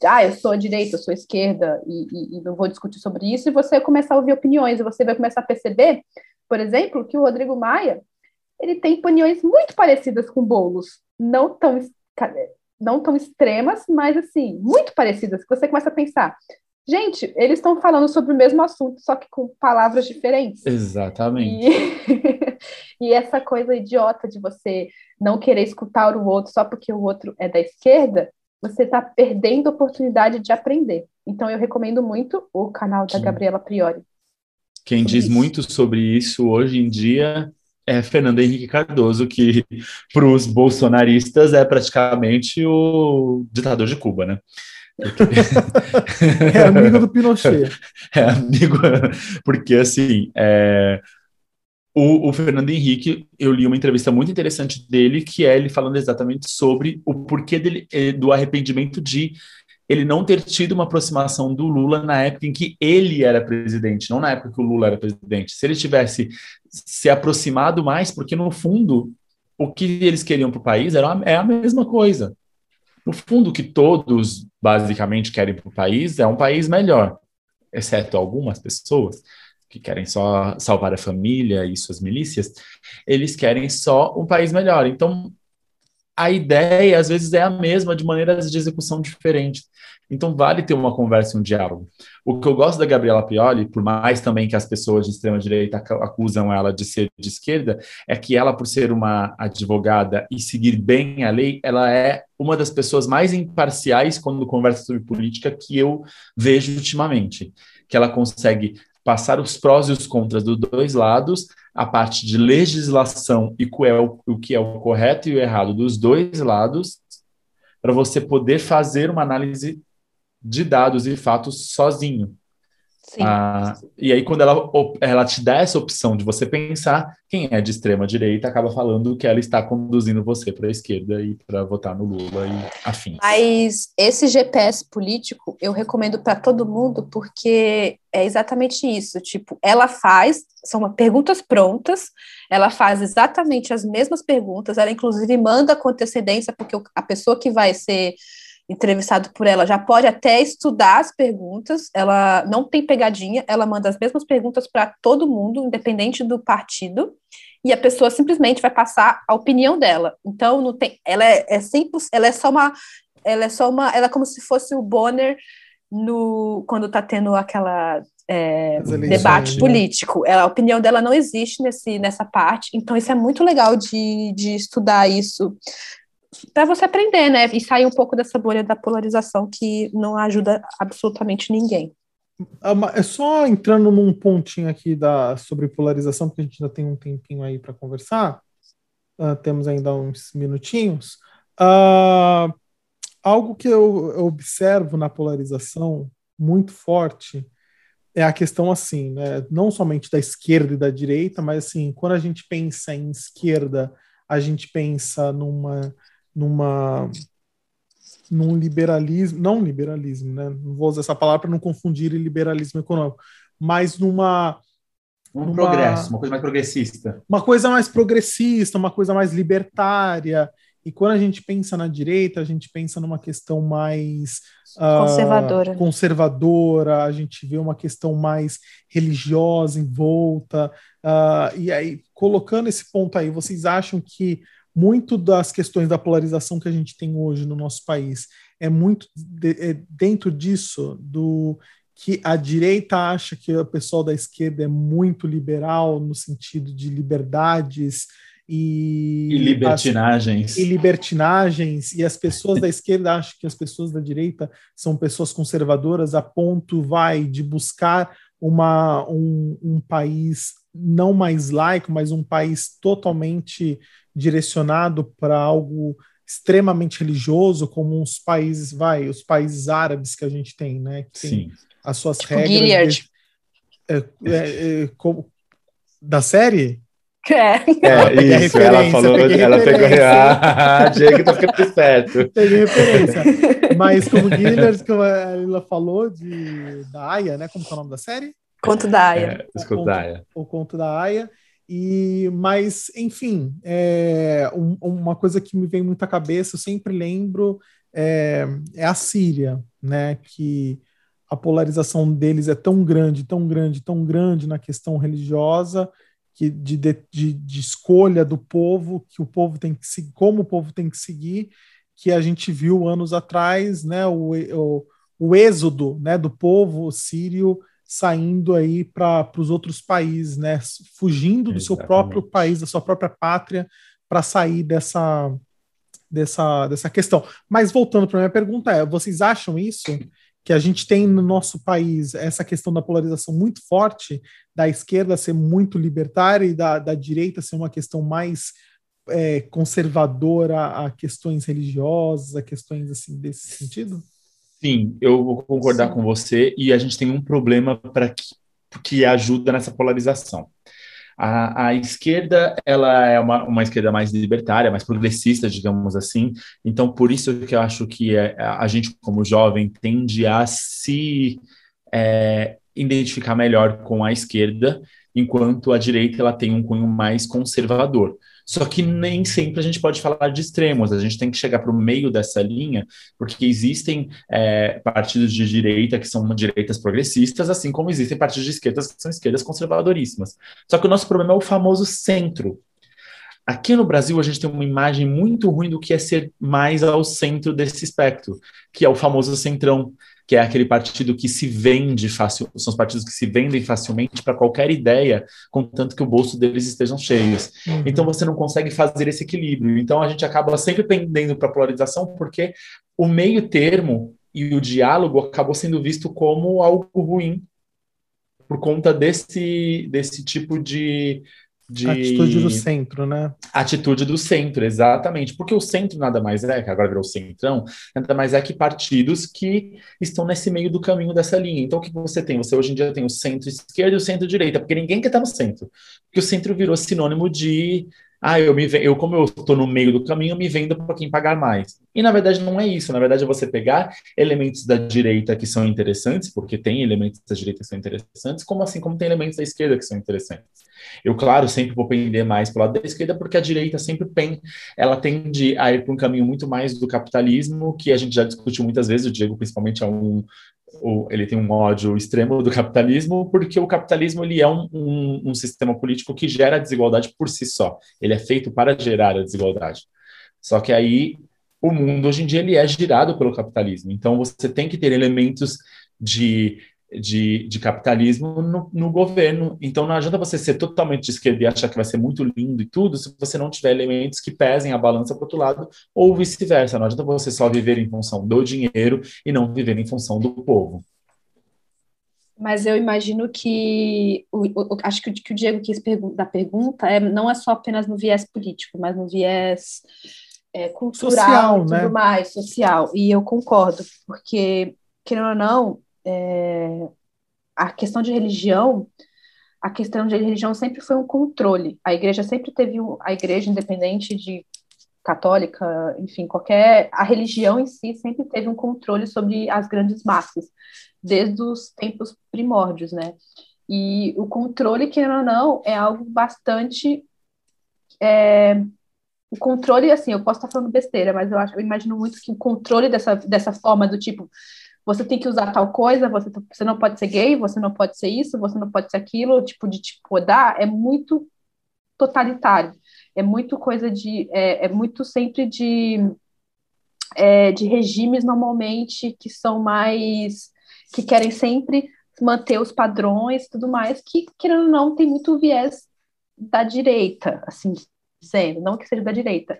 ah, eu sou direita, eu sou esquerda, e, e, e, não vou discutir sobre isso, e você começar a ouvir opiniões, e você vai começar a perceber por exemplo, que o Rodrigo Maia ele tem opiniões muito parecidas com Boulos, não tão não tão extremas, mas assim, muito parecidas, que você começa a pensar, gente, eles estão falando sobre o mesmo assunto, só que com palavras diferentes. Exatamente. E, e essa coisa idiota de você não querer escutar o outro só porque o outro é da esquerda, você está perdendo a oportunidade de aprender. Então, eu recomendo muito o canal da Sim. Gabriela Priori. Quem diz isso. muito sobre isso hoje em dia é Fernando Henrique Cardoso, que para os bolsonaristas é praticamente o ditador de Cuba, né? Porque... é amigo do Pinochet. É amigo, porque assim, é... O, o, Fernando Henrique, eu li uma entrevista muito interessante dele, que é ele falando exatamente sobre o porquê dele, eh, do arrependimento de ele não ter tido uma aproximação do Lula na época em que ele era presidente, não na época que o Lula era presidente. Se ele tivesse se aproximado mais, porque no fundo o que eles queriam para o país era, é a mesma coisa. No fundo, o que todos basicamente querem para o país é um país melhor, exceto algumas pessoas que querem só salvar a família e suas milícias, eles querem só um país melhor. Então, a ideia às vezes é a mesma de maneiras de execução diferentes. Então vale ter uma conversa e um diálogo. O que eu gosto da Gabriela Pioli, por mais também que as pessoas de extrema direita acusam ela de ser de esquerda, é que ela por ser uma advogada e seguir bem a lei, ela é uma das pessoas mais imparciais quando conversa sobre política que eu vejo ultimamente, que ela consegue passar os prós e os contras dos dois lados, a parte de legislação e o que é o correto e o errado dos dois lados, para você poder fazer uma análise de dados e fatos sozinho. Ah, e aí, quando ela, ela te dá essa opção de você pensar, quem é de extrema direita acaba falando que ela está conduzindo você para a esquerda e para votar no Lula e afim. Mas esse GPS político eu recomendo para todo mundo porque é exatamente isso. Tipo, ela faz, são perguntas prontas, ela faz exatamente as mesmas perguntas, ela inclusive manda com antecedência, porque a pessoa que vai ser entrevistado por ela já pode até estudar as perguntas, ela não tem pegadinha, ela manda as mesmas perguntas para todo mundo, independente do partido, e a pessoa simplesmente vai passar a opinião dela. Então não tem, ela é, é simples, ela é só uma, ela é só uma, ela é como se fosse o Bonner no quando está tendo aquela é, debate né? político. Ela, a opinião dela não existe nesse, nessa parte, então isso é muito legal de, de estudar isso para você aprender, né? E sair um pouco dessa bolha da polarização que não ajuda absolutamente ninguém. É só entrando num pontinho aqui da, sobre polarização, porque a gente ainda tem um tempinho aí para conversar, uh, temos ainda uns minutinhos. Uh, algo que eu, eu, observo na polarização muito forte é a questão assim, né, não somente da esquerda e da direita, mas assim, quando a gente pensa em esquerda, a gente pensa numa numa num liberalismo, não liberalismo, né? Não vou usar essa palavra para não confundir liberalismo econômico, mas numa um numa, progresso, uma coisa mais progressista. Uma coisa mais progressista, uma coisa mais libertária. E quando a gente pensa na direita, a gente pensa numa questão mais conservadora. Uh, conservadora, a gente vê uma questão mais religiosa em volta. Uh, e aí, colocando esse ponto aí, vocês acham que muito das questões da polarização que a gente tem hoje no nosso país é muito de, é dentro disso do que a direita acha que o pessoal da esquerda é muito liberal no sentido de liberdades e, e libertinagens. as, e libertinagens e as pessoas da esquerda acham que as pessoas da direita são pessoas conservadoras a ponto vai de buscar uma um, um país não mais laico mas um país totalmente direcionado para algo extremamente religioso, como os países, vai, os países árabes que a gente tem, né? Que tem Sim. as suas tipo regras. De, é, é, é, como, da série? É, é isso, ela falou, ela pegou a Diego tá ficando esperto. Peguei referência. Mas como Guilherme, como ela falou de, da Aya, né? Como é o nome da série? Conto da Aya. É, o, conto, da Aya. O Conto da Aya. E, mas, enfim, é, um, uma coisa que me vem muito à cabeça, eu sempre lembro, é, é, a Síria, né? Que a polarização deles é tão grande, tão grande, tão grande na questão religiosa, que, de, de, de, escolha do povo, que o povo tem que seguir, como o povo tem que seguir, que a gente viu anos atrás, né, o, o, o êxodo né, do povo sírio saindo aí para os outros países, né, fugindo do Exatamente. seu próprio país, da sua própria pátria, para sair dessa, dessa, dessa questão. Mas voltando para a minha pergunta, é, vocês acham isso? Que a gente tem no nosso país essa questão da polarização muito forte, da esquerda ser muito libertária e da, da direita ser uma questão mais é, conservadora a questões religiosas, a questões assim desse sentido? Sim, eu vou concordar Sim. com você e a gente tem um problema para que, que ajuda nessa polarização. A, a, esquerda ela é uma, uma esquerda mais libertária, mais progressista, digamos assim. Então, por isso que eu acho que é, a gente, como jovem, tende a se é, identificar melhor com a esquerda, enquanto a direita ela tem um cunho mais conservador. Só que nem sempre a gente pode falar de extremos, a gente tem que chegar para o meio dessa linha, porque existem é, partidos de direita que são direitas progressistas, assim como existem partidos de esquerdas que são esquerdas conservadoríssimas. Só que o nosso problema é o famoso centro. Aqui no Brasil, a gente tem uma imagem muito ruim do que é ser mais ao centro desse espectro, que é o famoso centrão, que é aquele partido que se vende fácil, são os partidos que se vendem facilmente para qualquer ideia, contanto que o bolso deles estejam cheios. Uhum. Então você não consegue fazer esse equilíbrio. Então a gente acaba sempre pendendo para a polarização, porque o meio termo e o diálogo acabou sendo visto como algo ruim por conta desse, desse tipo de, de... Atitude do centro, né? Atitude do centro, exatamente. Porque o centro nada mais é, que agora virou centrão, nada mais é que partidos que estão nesse meio do caminho dessa linha. Então, o que você tem? Você hoje em dia tem o centro-esquerda e o centro-direita, porque ninguém quer estar no centro. Porque o centro virou sinônimo de ah, eu, me, eu como eu estou no meio do caminho, eu me vendo para quem pagar mais. E na verdade não é isso. Na verdade é você pegar elementos da direita que são interessantes, porque tem elementos da direita que são interessantes, como assim como tem elementos da esquerda que são interessantes. Eu, claro, sempre vou pender mais para o lado da esquerda, porque a direita sempre pen, ela tende a ir para um caminho muito mais do capitalismo, que a gente já discutiu muitas vezes, o Diego principalmente é um, ele tem um ódio extremo do capitalismo, porque o capitalismo ele é um, um, um, sistema político que gera desigualdade por si só. Ele é feito para gerar a desigualdade. Só que aí o mundo hoje em dia ele é girado pelo capitalismo. Então você tem que ter elementos de de, de capitalismo no, no, governo. Então não adianta você ser totalmente de esquerda e achar que vai ser muito lindo e tudo se você não tiver elementos que pesem a balança para o outro lado, ou vice-versa. Não adianta você só viver em função do dinheiro e não viver em função do povo. Mas eu imagino que o, o, acho que o, que o Diego quis pergun da pergunta é, não é só apenas no viés político, mas no viés é, cultural social, e tudo né? mais, social. E eu concordo, porque, querendo ou não, é, a questão de religião, a questão de religião sempre foi um controle. A igreja sempre teve um, a igreja independente de católica, enfim, qualquer a religião em si sempre teve um controle sobre as grandes massas, desde os tempos primórdios, né? E o controle, querendo ou não, é algo bastante é, o controle, assim, eu posso estar falando besteira, mas eu acho, eu imagino muito que o controle dessa, dessa forma do tipo, você tem que usar tal coisa, você, você não pode ser gay, você não pode ser isso, você não pode ser aquilo, tipo, de te podar, é muito totalitário. É muito coisa de. É, é muito sempre de. É, de regimes normalmente que são mais. que querem sempre manter os padrões tudo mais, que, querendo ou não, tem muito viés da direita, assim dizendo, não que seja da direita.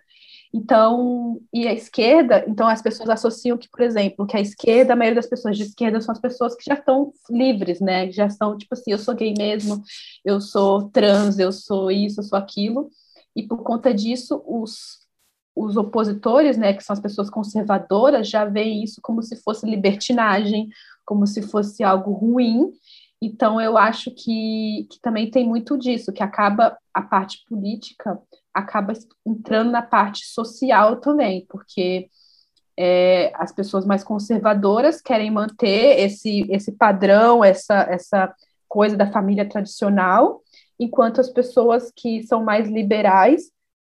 Então, e a esquerda, então as pessoas associam que, por exemplo, que a esquerda, a maioria das pessoas de esquerda são as pessoas que já estão livres, né? Já são, tipo assim, eu sou gay mesmo, eu sou trans, eu sou isso, eu sou aquilo. E por conta disso, os, os opositores, né, que são as pessoas conservadoras, já veem isso como se fosse libertinagem, como se fosse algo ruim. Então, eu acho que, que também tem muito disso, que acaba a parte política acaba entrando na parte social também, porque é, as pessoas mais conservadoras querem manter esse, esse padrão, essa, essa coisa da família tradicional, enquanto as pessoas que são mais liberais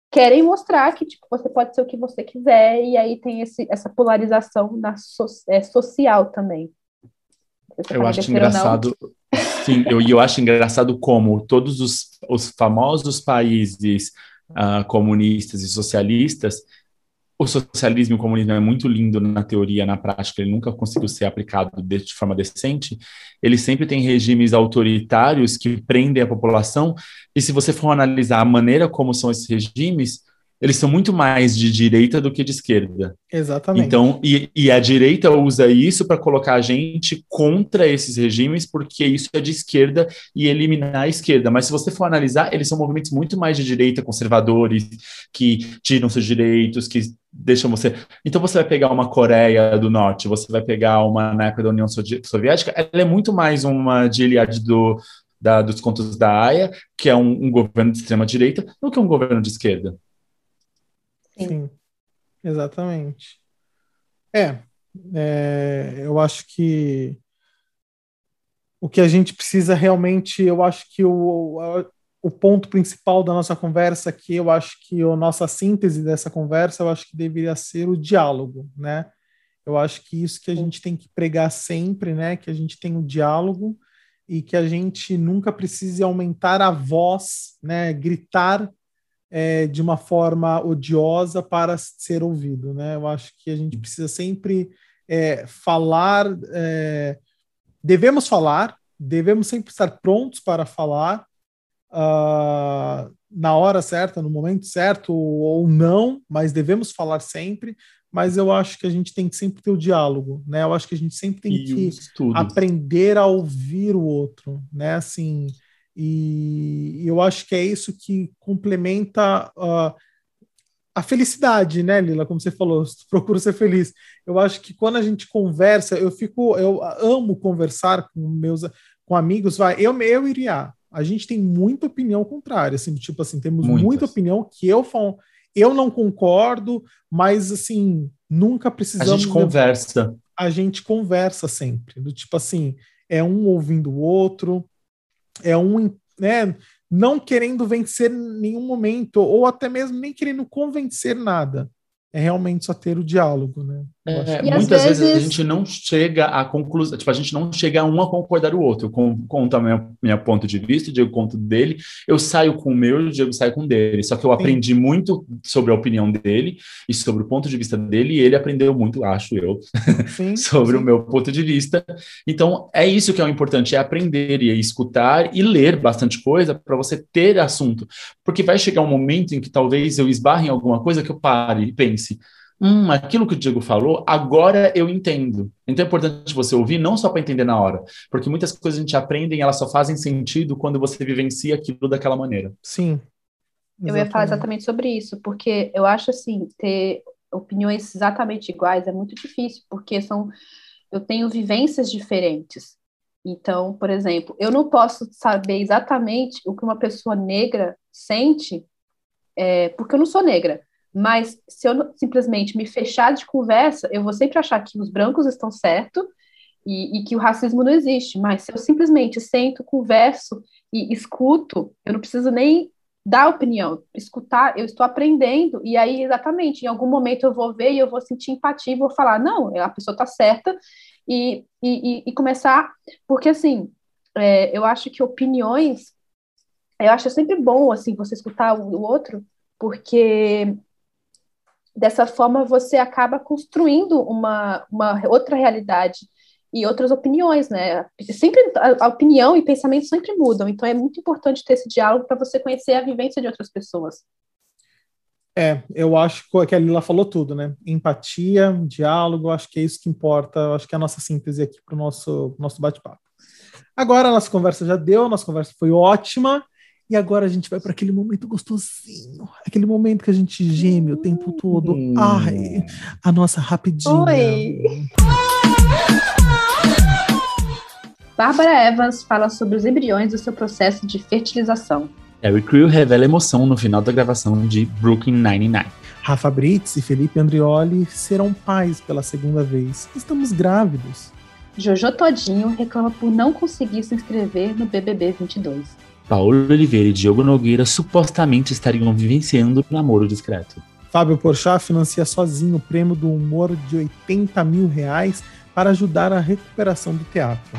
querem mostrar que tipo, você pode ser o que você quiser, e aí tem esse, essa polarização na so, é, social também. Eu acho engraçado. Sim, eu, eu acho engraçado como todos os, os famosos países uh, comunistas e socialistas o socialismo e o comunismo é muito lindo na teoria, na prática, ele nunca conseguiu ser aplicado de, de forma decente. Ele sempre tem regimes autoritários que prendem a população, e se você for analisar a maneira como são esses regimes, eles são muito mais de direita do que de esquerda. Exatamente. Então, e, e a direita usa isso para colocar a gente contra esses regimes, porque isso é de esquerda e eliminar a esquerda. Mas se você for analisar, eles são movimentos muito mais de direita, conservadores, que tiram seus direitos, que deixam você. Então, você vai pegar uma Coreia do Norte, você vai pegar uma na época da União Soviética, ela é muito mais uma de Iliad do. Da, dos contos da AIA, que é um, um governo de extrema direita, do que um governo de esquerda. Sim. Sim. Exatamente. É, é, eu acho que o que a gente precisa realmente, eu acho que o, o ponto principal da nossa conversa aqui, eu acho que a nossa síntese dessa conversa, eu acho que deveria ser o diálogo, né? Eu acho que isso que a gente tem que pregar sempre, né? Que a gente tem o diálogo e que a gente nunca precise aumentar a voz, né? Gritar é, de uma forma odiosa para ser ouvido. Né? Eu acho que a gente precisa sempre é, falar, é, devemos falar, devemos sempre estar prontos para falar uh, na hora certa, no momento certo ou não, mas devemos falar sempre. Mas eu acho que a gente tem que sempre ter o diálogo, né? Eu acho que a gente sempre tem e que aprender a ouvir o outro, né? Assim, e eu acho que é isso que complementa uh, a felicidade, né, Lila? Como você falou, procura ser feliz. Eu acho que quando a gente conversa, eu fico, eu amo conversar com meus com amigos. Vai, eu, eu iria. A gente tem muita opinião contrária, assim, tipo assim, temos Muitas. muita opinião que eu falo, eu não concordo, mas assim, nunca precisamos. A gente conversa. A gente conversa sempre, do tipo assim, é um ouvindo o outro é um, né, não querendo vencer nenhum momento, ou até mesmo nem querendo convencer nada é realmente só ter o diálogo, né? É, muitas vezes... vezes... a gente não chega a conclusão, tipo, a gente não chega a um a concordar o outro. Eu conto a minha, minha ponto de vista, o Diego conta dele, eu saio com o meu e o Diego sai com o dele. Só que eu Sim. aprendi muito sobre a opinião dele e sobre o ponto de vista dele, e ele aprendeu muito, acho eu, sobre Sim. o meu ponto de vista. Então, é isso que é o importante, é aprender e é escutar e ler bastante coisa para você ter assunto. Porque vai chegar um momento em que talvez eu esbarre em alguma coisa que eu pare e pense, hum, aquilo que o Diego falou, agora eu entendo. Então é importante você ouvir, não só para entender na hora, porque muitas coisas a gente aprende e elas só fazem sentido quando você vivencia aquilo daquela maneira. Sim. Exatamente. Eu ia falar exatamente sobre isso, porque eu acho assim, ter opiniões exatamente iguais é muito difícil, porque são eu tenho vivências diferentes. Então, por exemplo, eu não posso saber exatamente o que uma pessoa negra sente, é, porque eu não sou negra. Mas se eu simplesmente me fechar de conversa, eu vou sempre achar que os brancos estão certos e, e, que o racismo não existe. Mas se eu simplesmente sento, converso e escuto, eu não preciso nem dar opinião, escutar, eu estou aprendendo, e aí, exatamente, em algum momento eu vou ver e eu vou sentir empatia e vou falar, não, a pessoa está certa, e, e, e, começar, porque assim, é, eu acho que opiniões, eu acho sempre bom, assim, você escutar o, o outro, porque Dessa forma, você acaba construindo uma, uma outra realidade e outras opiniões, né? Sempre a, opinião e pensamento sempre mudam, então é muito importante ter esse diálogo para você conhecer a vivência de outras pessoas. É, eu acho que a Lila falou tudo, né? Empatia, diálogo, acho que é isso que importa, acho que é a nossa síntese aqui para o nosso, nosso bate-papo. Agora a nossa conversa já deu, a nossa conversa foi ótima. E agora a gente vai para aquele momento gostosinho, aquele momento que a gente geme o tempo todo. Hum. Ai, a nossa rapidinha. Oi. Bárbara Evans fala sobre os embriões do seu processo de fertilização. Harry Crew revela emoção no final da gravação de Brooklyn Nine-Nine. Rafa Brits e Felipe Andrioli serão pais pela segunda vez. Estamos grávidos. Jojo Todinho reclama por não conseguir se inscrever no BBB 22. Paulo Oliveira e Diogo Nogueira supostamente estariam vivenciando o namoro discreto. Fábio Porchat financia sozinho o prêmio do humor de 80 mil reais para ajudar a recuperação do teatro.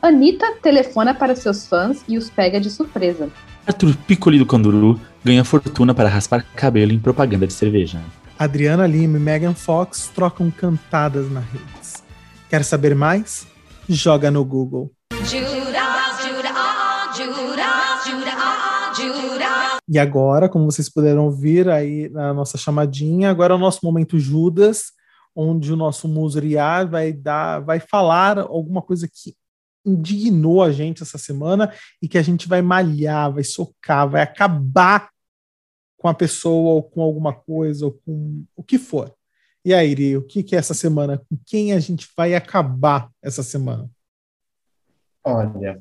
Anitta telefona para seus fãs e os pega de surpresa. Arthur Piccoli do Canduru ganha fortuna para raspar cabelo em propaganda de cerveja. Adriana Lima e Megan Fox trocam cantadas nas redes. Quer saber mais? Joga no Google. E agora, como vocês puderam ouvir aí na nossa chamadinha, agora é o nosso momento Judas, onde o nosso Musriá vai dar, vai falar alguma coisa que indignou a gente essa semana e que a gente vai malhar, vai socar, vai acabar com a pessoa ou com alguma coisa ou com o que for. E aí, Iri, o que, que é essa semana? Com quem a gente vai acabar essa semana? Olha,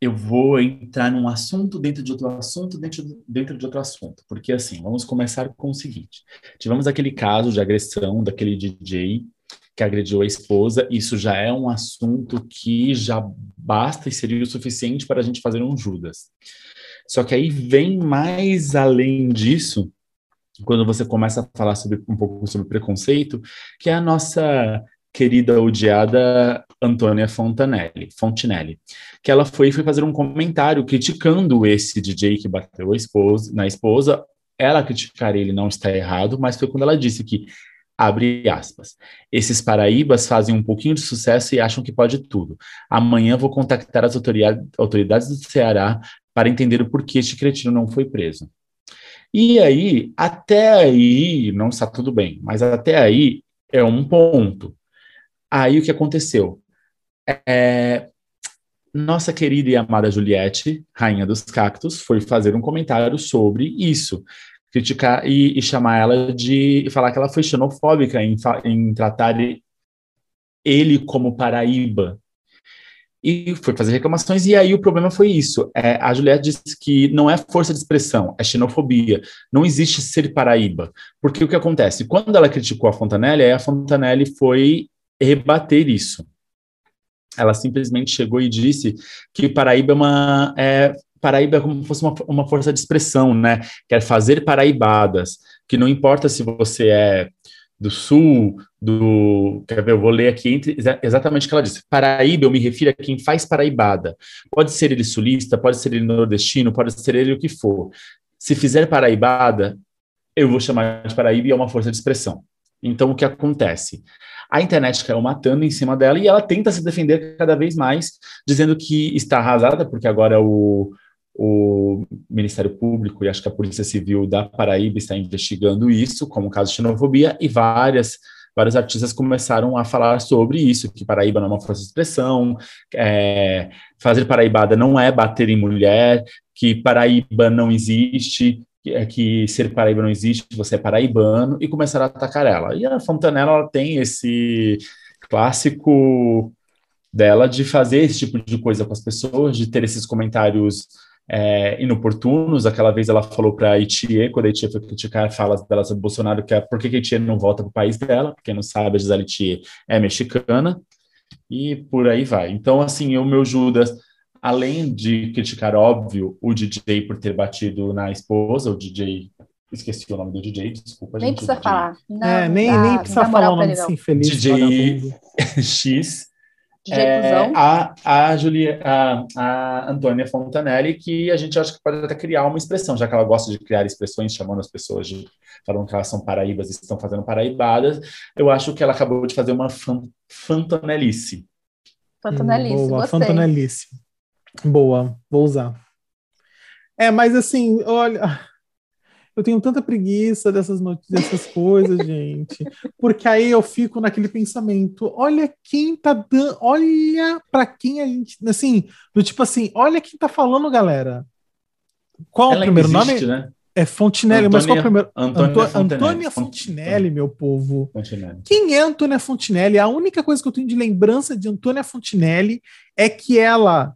eu vou entrar num assunto dentro de outro assunto dentro, dentro de outro assunto. Porque, assim, vamos começar com o seguinte: tivemos aquele caso de agressão daquele DJ que agrediu a esposa. Isso já é um assunto que já basta e seria o suficiente para a gente fazer um Judas. Só que aí vem mais além disso, quando você começa a falar sobre um pouco sobre preconceito, que é a nossa querida odiada Antônia Fontanelli, Fontinelli, que ela foi, foi fazer um comentário criticando esse DJ que bateu esposa, na esposa. Ela criticar ele não está errado, mas foi quando ela disse que abre aspas. Esses paraíbas fazem um pouquinho de sucesso e acham que pode tudo. Amanhã vou contactar as autoridades do Ceará para entender o porquê este cretino não foi preso. E aí, até aí, não está tudo bem, mas até aí é um ponto. Aí o que aconteceu? É, nossa querida e amada Juliette, rainha dos cactos, foi fazer um comentário sobre isso, criticar e, e chamar ela de falar que ela foi xenofóbica em, em tratar ele como Paraíba. E foi fazer reclamações, e aí o problema foi isso. É, a Juliette disse que não é força de expressão, é xenofobia. Não existe ser Paraíba. Porque o que acontece? Quando ela criticou a Fontanelli, a Fontanelli foi rebater isso. Ela simplesmente chegou e disse que Paraíba é uma. É, Paraíba é como se fosse uma, uma força de expressão, né? Quer fazer paraibadas, que não importa se você é do sul, do. Quer ver? Eu vou ler aqui entre, exatamente o que ela disse. Paraíba, eu me refiro a quem faz paraibada. Pode ser ele sulista, pode ser ele nordestino, pode ser ele o que for. Se fizer paraibada, eu vou chamar de Paraíba e é uma força de expressão. Então, o que acontece? A internet caiu matando em cima dela e ela tenta se defender cada vez mais, dizendo que está arrasada, porque agora o, o Ministério Público e acho que a Polícia Civil da Paraíba está investigando isso como caso de xenofobia e várias vários artistas começaram a falar sobre isso, que Paraíba não é uma força de expressão, é, fazer paraibada não é bater em mulher, que Paraíba não existe, que, é que ser paraíba não existe, você é paraibano, e começaram a atacar ela. E a Fontanella ela tem esse clássico dela de fazer esse tipo de coisa com as pessoas, de ter esses comentários é, inoportunos. Aquela vez ela falou para a Itie, quando a Itie foi criticar falas dela sobre Bolsonaro, que é por que a Itie não volta para o país dela, quem não sabe, a Gisele Itie é mexicana, e por aí vai. Então, assim, o meu Judas além de criticar, óbvio, o DJ por ter batido na esposa, o DJ. Esqueci o nome do DJ, desculpa, nem gente. Precisa falar. Não, é, nem, dá, nem precisa falar o nome desse infeliz. DJ X. DJ é, a, a, Julia, a, a Antônia Fontanelli, que a gente acha que pode até criar uma expressão, já que ela gosta de criar expressões, chamando as pessoas de falando que elas são paraíbas e estão fazendo paraibadas. Eu acho que ela acabou de fazer uma fan, fantonelice. Fantonelice, hum, boa, gostei. Fantonelice. Boa, vou usar. É, mas assim, olha, eu tenho tanta preguiça dessas notícias, dessas coisas, gente, porque aí eu fico naquele pensamento, olha quem tá dando, olha para quem a gente, assim, do tipo assim, olha quem tá falando, galera. Qual Ela o primeiro existe, nome? Né? É Fontinelli, Antônia, mas qual o primeiro? Antônia, Antônia Fontinelli, meu povo. Fontinelli. Quem é Antônia Fontinelli? A única coisa que eu tenho de lembrança de Antônia Fontinelli é que ela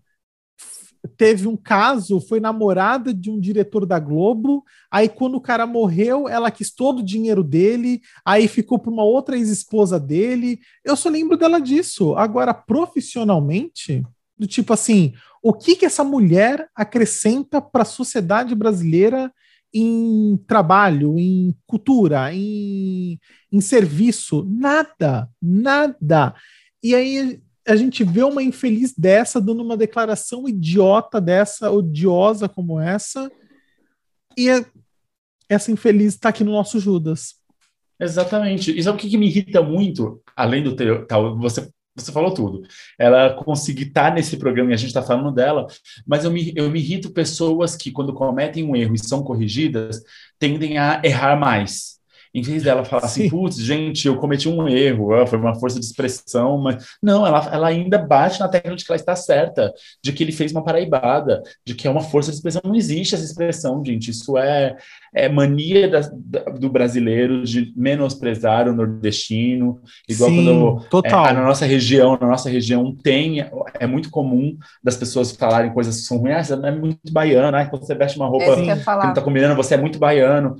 teve um caso, foi namorada de um diretor da Globo, aí quando o cara morreu, ela quis todo o dinheiro dele, aí ficou para uma outra ex-esposa dele. Eu só lembro dela disso. Agora, profissionalmente, do tipo assim, o que que essa mulher acrescenta para a sociedade brasileira em trabalho, em cultura, em, em serviço? Nada, nada. E aí a gente vê uma infeliz dessa dando uma declaração idiota dessa, odiosa como essa, e é, essa infeliz está aqui no nosso Judas. Exatamente. Isso é o que, que me irrita muito, além do teu, tal, você você falou tudo. Ela conseguir estar nesse programa e a gente está falando dela, mas eu me, eu me irrito pessoas que, quando cometem um erro e são corrigidas, tendem a errar mais. Em vez dela falar assim, Sim. assim, putz, gente, eu cometi um erro, foi uma força de expressão, mas não, ela, ela ainda bate na tecla de que ela está certa, de que ele fez uma paraibada, de que é uma força de expressão. Não existe essa expressão, gente. Isso é, é mania da, da, do brasileiro de menosprezar o nordestino. Igual Sim, quando total. É, na nossa região, na nossa região tem, é muito comum das pessoas falarem coisas que são ruins, ah, você é muito baiano, ah, quando você veste uma roupa é que, que não está combinando, você é muito baiano.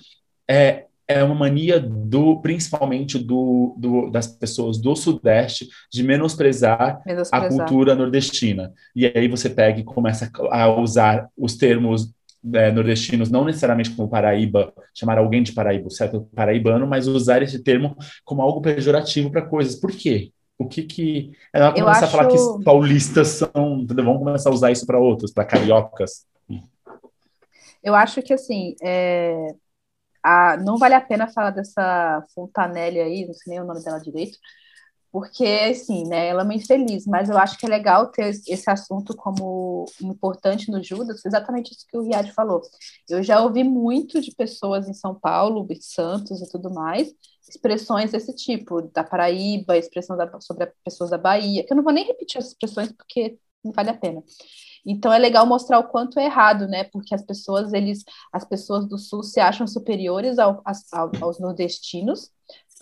É, é uma mania do, principalmente do, do, das pessoas do Sudeste, de menosprezar, menosprezar, a cultura nordestina. E aí você pega e começa a usar os termos é, nordestinos, não necessariamente como Paraíba, chamar alguém de Paraíba, certo? Paraibano, mas usar esse termo como algo pejorativo para coisas. Por quê? O que que. Ela começa acho... a falar que paulistas são. Vamos começar a usar isso para outros, para cariocas. Eu acho que, assim, é a, não vale a pena falar dessa Fontanelli aí, não sei nem o nome dela direito, porque, assim, né, ela é uma infeliz, mas eu acho que é legal ter esse assunto como importante no Judas, exatamente isso que o Riad falou. Eu já ouvi muito de pessoas em São Paulo, Santos e tudo mais, expressões desse tipo, da Paraíba, expressão da, sobre pessoas da Bahia, que eu não vou nem repetir essas expressões porque não vale a pena. Então é legal mostrar o quanto é errado, né? Porque as pessoas, eles, as pessoas do sul se acham superiores ao, ao, aos nordestinos,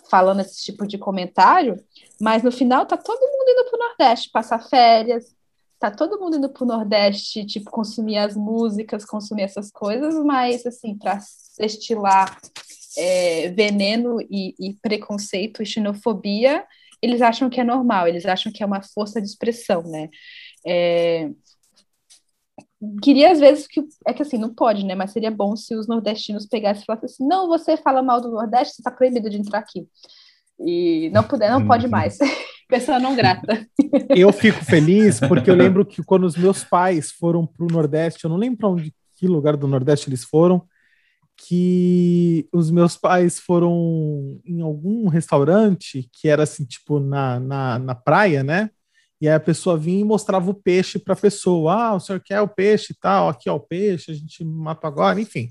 falando esse tipo de comentário, mas no final tá todo mundo indo para o Nordeste passar férias, tá todo mundo indo para o Nordeste, tipo, consumir as músicas, consumir essas coisas, mas assim, para estilar é, veneno e, e preconceito e xenofobia, eles acham que é normal, eles acham que é uma força de expressão, né? É, queria às vezes que é que assim não pode, né? Mas seria bom se os nordestinos pegassem e falassem assim: não, você fala mal do Nordeste, você está proibido de entrar aqui. E não puder, não pode mais. Pessoa não grata. Eu fico feliz porque eu lembro que quando os meus pais foram para o Nordeste, eu não lembro para onde que lugar do Nordeste eles foram, que os meus pais foram em algum restaurante que era assim, tipo, na, na, na praia, né? E aí a pessoa vinha e mostrava o peixe para a pessoa. Ah, o senhor quer o peixe e tal, aqui é o peixe, a gente mata agora, enfim.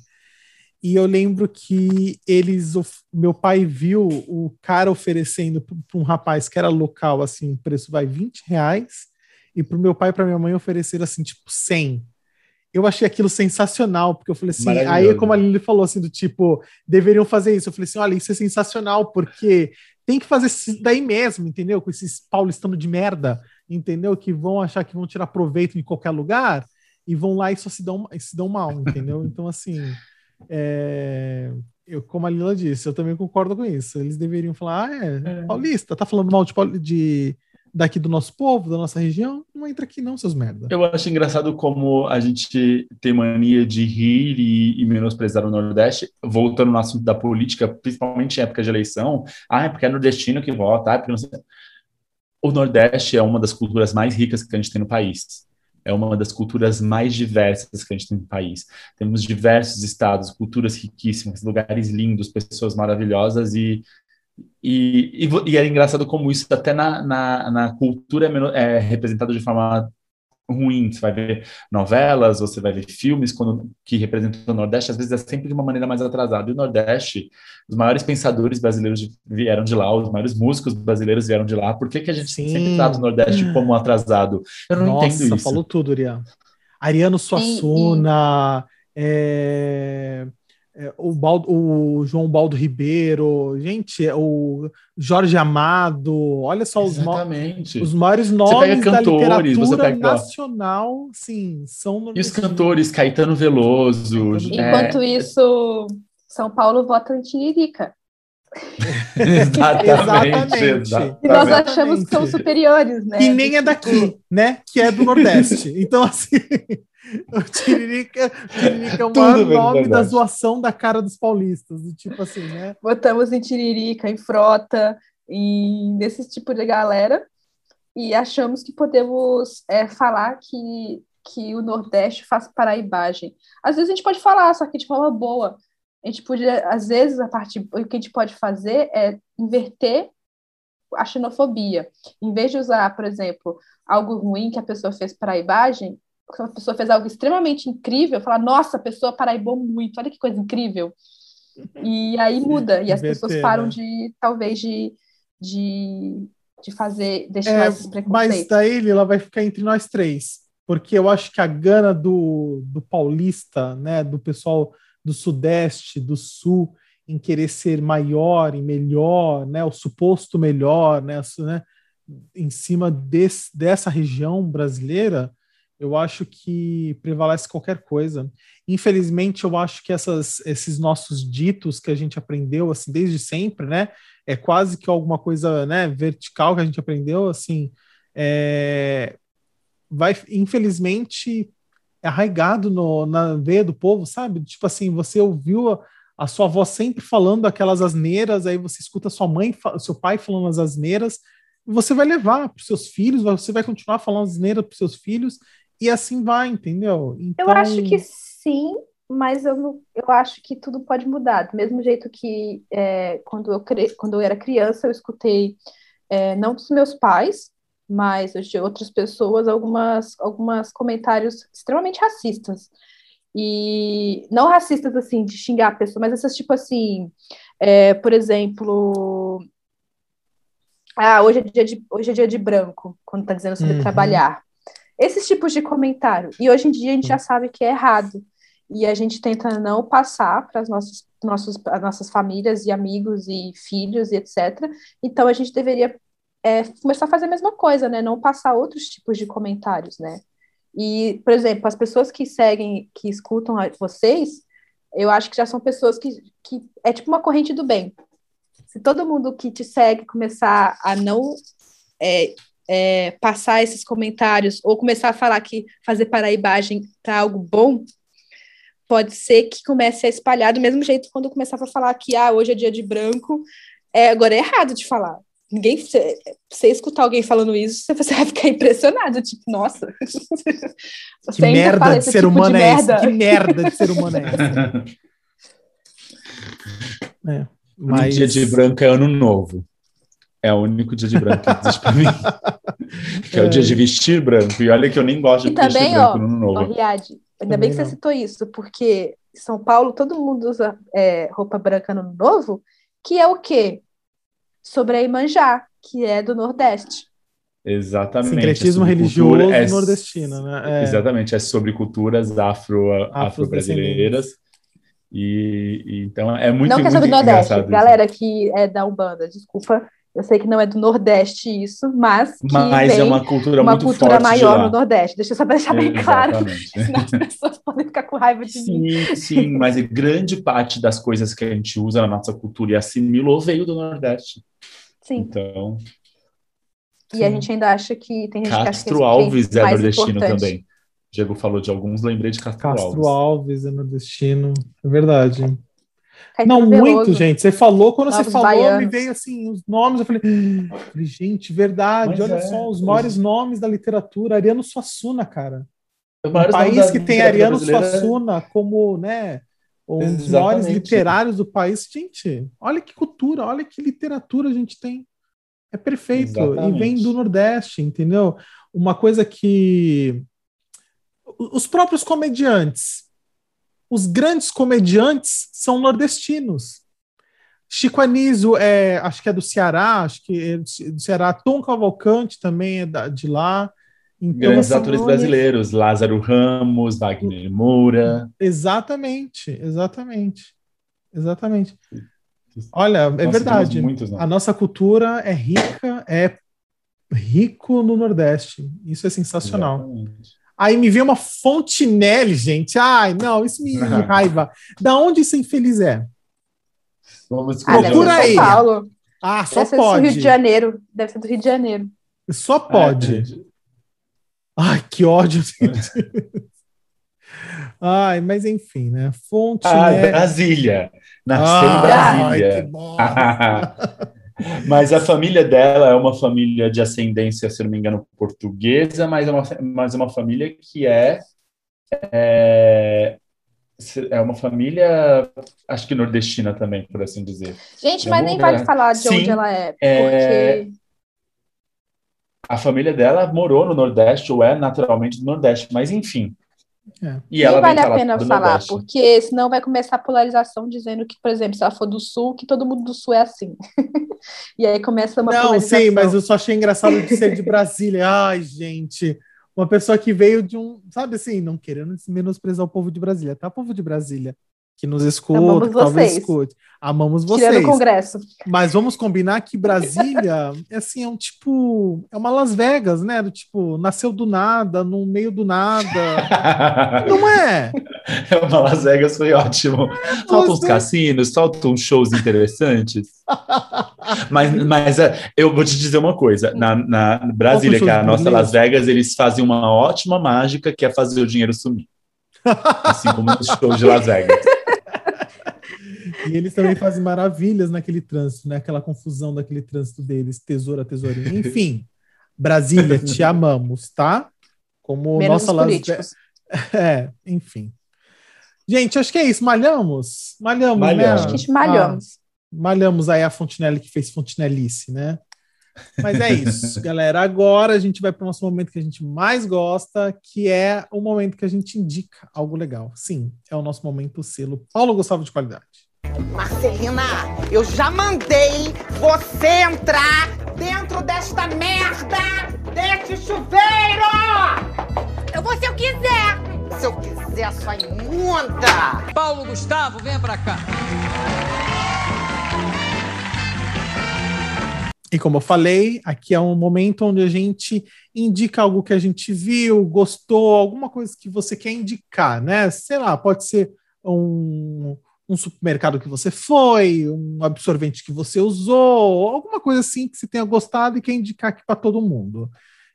E eu lembro que eles, meu pai viu o cara oferecendo para um rapaz que era local, assim, o preço vai 20 reais, e para o meu pai e para minha mãe ofereceram assim, tipo, 100 eu achei aquilo sensacional, porque eu falei assim, aí como a Lili falou assim, do tipo, deveriam fazer isso. Eu falei assim, olha, isso é sensacional, porque tem que fazer isso daí mesmo, entendeu? Com esses paulistanos de merda entendeu? Que vão achar que vão tirar proveito em qualquer lugar e vão lá e só se dão, se dão mal, entendeu? Então, assim, é, eu, como a Lila disse, eu também concordo com isso. Eles deveriam falar, ah, é, é. paulista, tá falando mal de, de, daqui do nosso povo, da nossa região? Não entra aqui não, seus merda. Eu acho engraçado como a gente tem mania de rir e, e menosprezar o Nordeste, voltando no assunto da política, principalmente em época de eleição. Ah, é porque é nordestino que vota, ah, é porque não sei o Nordeste é uma das culturas mais ricas que a gente tem no país. É uma das culturas mais diversas que a gente tem no país. Temos diversos estados, culturas riquíssimas, lugares lindos, pessoas maravilhosas e e, e, e é engraçado como isso até na, na, na cultura é, é representado de forma ruim. Você vai ver novelas, você vai ver filmes quando, que representam o Nordeste, às vezes é sempre de uma maneira mais atrasada. E o Nordeste, os maiores pensadores brasileiros vieram de lá, os maiores músicos brasileiros vieram de lá. Por que, que a gente Sim. sempre trata o Nordeste como atrasado? Eu não Nossa, entendo isso. falou tudo, Ariano. Ariano Suassuna, é... É, o, Baldo, o, João Baldo Ribeiro, gente, é o Jorge Amado, olha só os, os maiores nomes cantores, da literatura nacional, sim, são... E os cantores, Caetano Veloso... Enquanto é... isso, São Paulo vota em Tiririca. exatamente, exatamente. E nós achamos que são superiores, né? E nem é daqui, né? Que é do Nordeste. Então, assim... O Tiririca, Tiririca é o maior nome da zoação da cara dos paulistas, do tipo assim, né? Botamos em Tiririca, em Frota, em nesse tipo de galera. e achamos que podemos é, falar que, que o Nordeste faz paraibagem. Às vezes a gente pode falar, só que de forma boa. A gente podia, às vezes, a parte, o que a gente pode fazer é inverter a xenofobia. Em vez de usar, por exemplo, algo ruim que a pessoa fez paraibagem, a pessoa fez algo extremamente incrível, falar, nossa, a pessoa paraibou muito, olha que coisa incrível. E aí muda, e as pessoas param né? de, talvez, de, de, de fazer, deixar é, esses preconceitos. Mas daí, Lila, vai ficar entre nós três, porque eu acho que a gana do, do paulista, né, do pessoal do sudeste, do sul, em querer ser maior e melhor, né, o suposto melhor, né, né em cima desse, dessa região brasileira, eu acho que prevalece qualquer coisa. Infelizmente, eu acho que essas, esses nossos ditos que a gente aprendeu assim desde sempre, né, é quase que alguma coisa, né, vertical que a gente aprendeu, assim, é, vai, infelizmente, arraigado no, na veia do povo, sabe? Tipo assim, você ouviu a, a sua avó sempre falando aquelas asneiras, aí você escuta sua mãe, seu pai falando as asneiras, você vai levar para os seus filhos, você vai continuar falando asneiras para os seus filhos, e assim vai, entendeu? Então... Eu acho que sim, mas eu, não, eu acho que tudo pode mudar. Do mesmo jeito que é, quando, eu cre... quando eu era criança, eu escutei, é, não dos meus pais, mas de outras pessoas, algumas, algumas comentários extremamente racistas. E não racistas, assim, de xingar a pessoa, mas essas, tipo assim, é, por exemplo, ah, hoje é dia de, hoje é dia de branco, quando tá dizendo sobre uhum. trabalhar. Esses tipos de comentário. E hoje em dia a gente já sabe que é errado. E a gente tenta não passar para as nossas, nossos, as nossas famílias e amigos e filhos e etc. Então a gente deveria é, começar a fazer a mesma coisa, né? Não passar outros tipos de comentários, né? E, por exemplo, as pessoas que seguem, que escutam vocês, eu acho que já são pessoas que, que é tipo uma corrente do bem. Se todo mundo que te segue começar a não é, é, passar esses comentários ou começar a falar que fazer paraibagem tá algo bom, pode ser que comece a espalhar do mesmo jeito quando começar a falar que ah, hoje é dia de branco, é, agora é errado de falar. Ninguém, você, você escutar alguém falando isso, você vai ficar impressionado, tipo, nossa. Que merda de ser tipo humano de é esse? Que merda de ser humano é esse? é, mas... dia de branco é ano novo. É o único dia de branco que existe pra mim. que é, é, o dia de vestir branco. E olha que eu nem gosto e de também, vestir branco no ano novo. Ó, Riad, ainda também bem que não. você citou isso, porque em São Paulo todo mundo usa é, roupa branca no novo, que é o quê? sobre a Imanjá, que é do Nordeste. Exatamente. Sincretismo é religioso é, nordestino, né? É. Exatamente, é sobre culturas afro, afro-brasileiras. Afro e, e, então é muito Não que é sobre o Nordeste, galera que é da Umbanda, desculpa. Eu sei que não é do Nordeste isso, mas que mas é uma cultura uma muito cultura forte maior no Nordeste. Deixa eu só deixar bem claro, senão as pessoas podem ficar com raiva de sim, mim. Sim, sim, mas grande parte das coisas que a gente usa na nossa cultura e assimilou veio do Nordeste. Sim. Então. E sim. a gente ainda acha que tem gente Castro que acha que é Alves é nordestino importante. também. Diego falou de alguns, lembrei de Castro, Castro Alves. Alves é nordestino, é verdade. Caetano não, muito, gente. Você falou, quando você falou, baianos. me veio assim, os nomes, eu falei, gente, verdade, Mas olha é, só, os maiores nomes da literatura, Ariano Suassuna, cara. Um país que tem Ariano Suassuna como, né, um dos maiores literários do país. Gente, olha que cultura, olha que literatura a gente tem. É perfeito. Exatamente. E vem do Nordeste, entendeu? Uma coisa que. Os próprios comediantes. Os grandes comediantes são nordestinos. Chico Anísio é, acho que é do Ceará, acho que é do Ceará. Tom Cavalcante também é da, de lá. Então, Grandes atores brasileiros, Lázaro Ramos, Wagner Moura. Exatamente, exatamente. Exatamente. Olha, é Nós verdade. Muitos, a nossa cultura é rica, é rico no Nordeste. Isso é sensacional. Exatamente. Aí me vê uma Fontinelli, gente. Ai, não, isso me raiva. Da onde esse infeliz é? Vamos ah, Procura aí. São Paulo. Ah, só deve pode. Ser do Rio de Janeiro. Deve ser do Rio de Janeiro. Só pode. É, Ai, que ódio. Ai, mas enfim, né? Fonte. Ah? Brasília. Nasceu ah, em Brasília. Ai, Mas a família dela é uma família de ascendência, se não me engano, portuguesa, mas é uma, mas é uma família que é, é é uma família, acho que nordestina também, por assim dizer. Gente, mas nem vale falar de Sim, onde ela é, é, porque... A família dela morou no Nordeste, ou é naturalmente do Nordeste, mas enfim. É. E ela vale a pena falar, Nordeste. porque senão vai começar a polarização dizendo que, por exemplo, se ela for do Sul, que todo mundo do Sul é assim. e aí começa uma Não, polarização. sim, mas eu só achei engraçado de ser de Brasília. Ai, gente uma pessoa que veio de um, sabe assim, não querendo menosprezar o povo de Brasília, tá? Povo de Brasília que nos escuta, Amamos que talvez escute. Amamos vocês. Tirando o Congresso. Mas vamos combinar que Brasília, é assim, é um tipo, é uma Las Vegas, né? Do tipo, nasceu do nada, no meio do nada. não é? É uma Las Vegas foi ótimo. Faltam uns cassinos, faltam shows interessantes. mas, mas é, eu vou te dizer uma coisa: na, na Brasília, que é a nossa Las Vegas, eles fazem uma ótima mágica que é fazer o dinheiro sumir. Assim como nos shows de Las Vegas. E eles também fazem maravilhas naquele trânsito, né? Aquela confusão daquele trânsito deles, tesoura, tesourinha. Enfim, Brasília, te amamos, tá? Como Menos nossa políticos. É, enfim. Gente, acho que é isso. Malhamos? Malhamos, malhamos. né? Acho que malhamos. Ah, malhamos aí a Fontinelli que fez Fontinelice, né? Mas é isso, galera. Agora a gente vai para o nosso momento que a gente mais gosta, que é o momento que a gente indica algo legal. Sim, é o nosso momento selo Paulo Gustavo de qualidade. Marcelina, eu já mandei você entrar dentro desta merda, deste chuveiro! Eu vou se eu quiser! Se eu quiser, sua imunda! Paulo Gustavo, venha pra cá! E como eu falei, aqui é um momento onde a gente indica algo que a gente viu, gostou, alguma coisa que você quer indicar, né? Sei lá, pode ser um, um supermercado que você foi, um absorvente que você usou, alguma coisa assim que você tenha gostado e quer indicar aqui para todo mundo.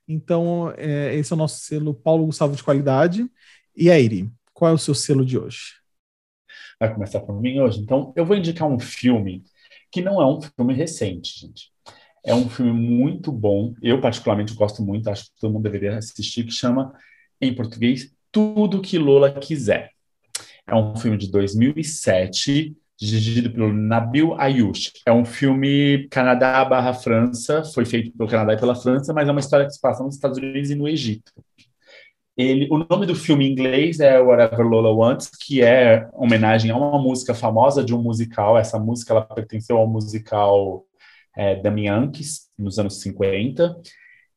Então, é, esse é o nosso selo Paulo Gustavo de qualidade. E aí, Iri, qual é o seu selo de hoje? Vai começar por mim hoje? Então, eu vou indicar um filme que não é um filme recente, gente. É um filme muito bom. Eu, particularmente, gosto muito, acho que todo mundo deveria assistir, que chama, em português, Tudo que Lola Quiser. É um filme de 2007, dirigido pelo Nabil Ayush. É um filme Canadá barra França, foi feito pelo Canadá e pela França, mas é uma história que se passa nos Estados Unidos e no Egito. Ele, o nome do filme em inglês é Whatever Lola Wants, que é homenagem a uma música famosa de um musical. Essa música ela pertenceu ao musical é, Damianques, nos anos 50.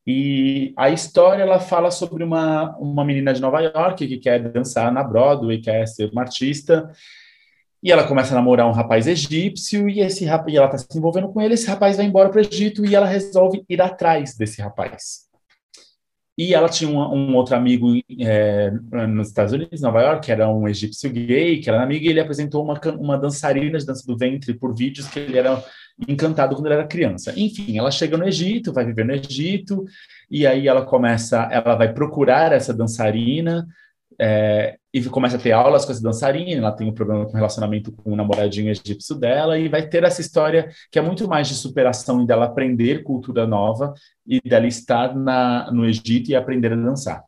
E a história ela fala sobre uma, uma menina de Nova York que quer dançar na Broadway, quer ser uma artista, e ela começa a namorar um rapaz egípcio, e esse rapaz, e ela está se envolvendo com ele, esse rapaz vai embora para o Egito, e ela resolve ir atrás desse rapaz. E ela tinha um, um outro amigo é, nos Estados Unidos, Nova York, que era um egípcio gay, que era amigo, e ele apresentou uma, uma dançarina de dança do ventre por vídeos que ele era encantado quando ela era criança. Enfim, ela chega no Egito, vai viver no Egito, e aí ela começa, ela vai procurar essa dançarina, é, e começa a ter aulas com essa dançarina, ela tem um problema com o relacionamento com o namoradinho egípcio dela, e vai ter essa história que é muito mais de superação e dela aprender cultura nova e dela estar na, no Egito e aprender a dançar.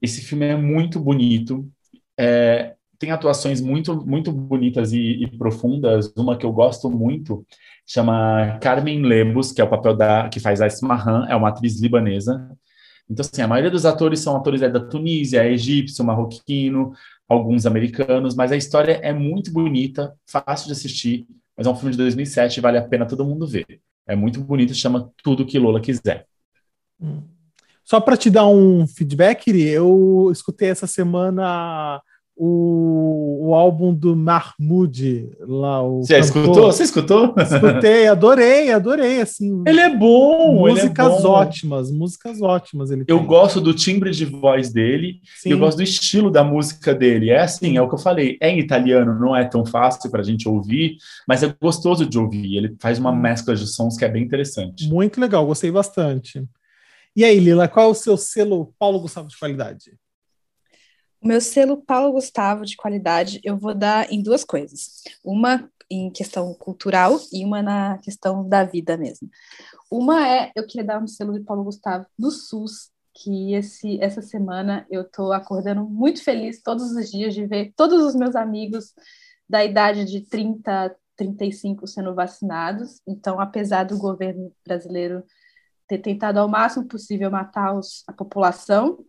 Esse filme é muito bonito, é, tem atuações muito, muito bonitas e, e profundas, uma que eu gosto muito chama Carmen Lebus, que é o papel da que faz a Ismahan, é uma atriz libanesa. Então, assim, a maioria dos atores são atores é da Tunísia, é egípcio, marroquino, alguns americanos, mas a história é muito bonita, fácil de assistir, mas é um filme de 2007 vale a pena todo mundo ver. É muito bonito, chama Tudo que Lola Quiser. Hum. Só para te dar um feedback, eu escutei essa semana o, o álbum do Mahmoud lá. O Você cantor. escutou? Você escutou? Escutei, adorei, adorei, assim. Ele é bom, músicas é bom. ótimas, músicas ótimas. Ele eu tem. gosto do timbre de voz dele e eu gosto do estilo da música dele. É assim, Sim. é o que eu falei, é em italiano, não é tão fácil para a gente ouvir, mas é gostoso de ouvir. Ele faz uma mescla de sons que é bem interessante. Muito legal, gostei bastante. E aí, Lila, qual é o seu selo Paulo Gustavo de qualidade? O meu selo Paulo Gustavo de qualidade eu vou dar em duas coisas. Uma em questão cultural e uma na questão da vida mesmo. Uma é, eu queria dar um selo de Paulo Gustavo do SUS, que esse, essa semana eu estou acordando muito feliz todos os dias de ver todos os meus amigos da idade de 30, 35 sendo vacinados. Então, apesar do governo brasileiro ter tentado ao máximo possível matar os, a população,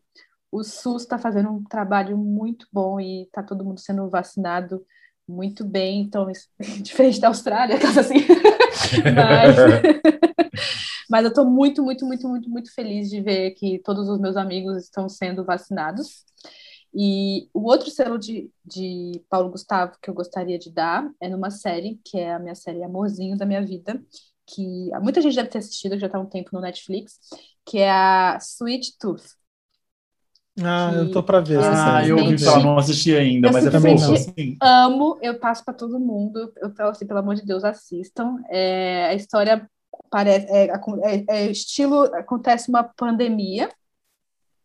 o SUS está fazendo um trabalho muito bom e está todo mundo sendo vacinado muito bem, então, diferente da Austrália, caso assim. mas, mas eu estou muito, muito, muito, muito, muito feliz de ver que todos os meus amigos estão sendo vacinados. E o outro selo de, de Paulo Gustavo que eu gostaria de dar é numa série, que é a minha série Amorzinho da Minha Vida, que muita gente deve ter assistido, já está há um tempo no Netflix, que é a Sweet Tooth. Ah, eu tô para ver. Ah, eu ouvi falar, não assisti ainda, eu mas é fofo, assim. Amo, eu passo para todo mundo. Eu falo assim, pelo amor de Deus, assistam. É, a história parece é, é, é, estilo acontece uma pandemia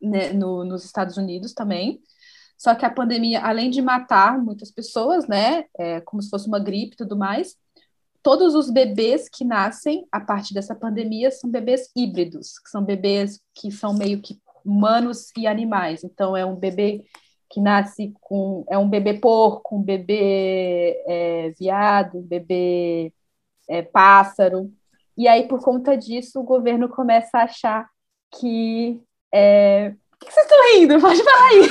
né, no, nos Estados Unidos também. Só que a pandemia, além de matar muitas pessoas, né, é, como se fosse uma gripe e tudo mais, todos os bebês que nascem a partir dessa pandemia são bebês híbridos, que são bebês que são meio que humanos e animais. Então, é um bebê que nasce com. É um bebê porco, um bebê é, viado, um bebê é, pássaro. E aí, por conta disso, o governo começa a achar que. É... Por que vocês estão rindo? Pode falar aí.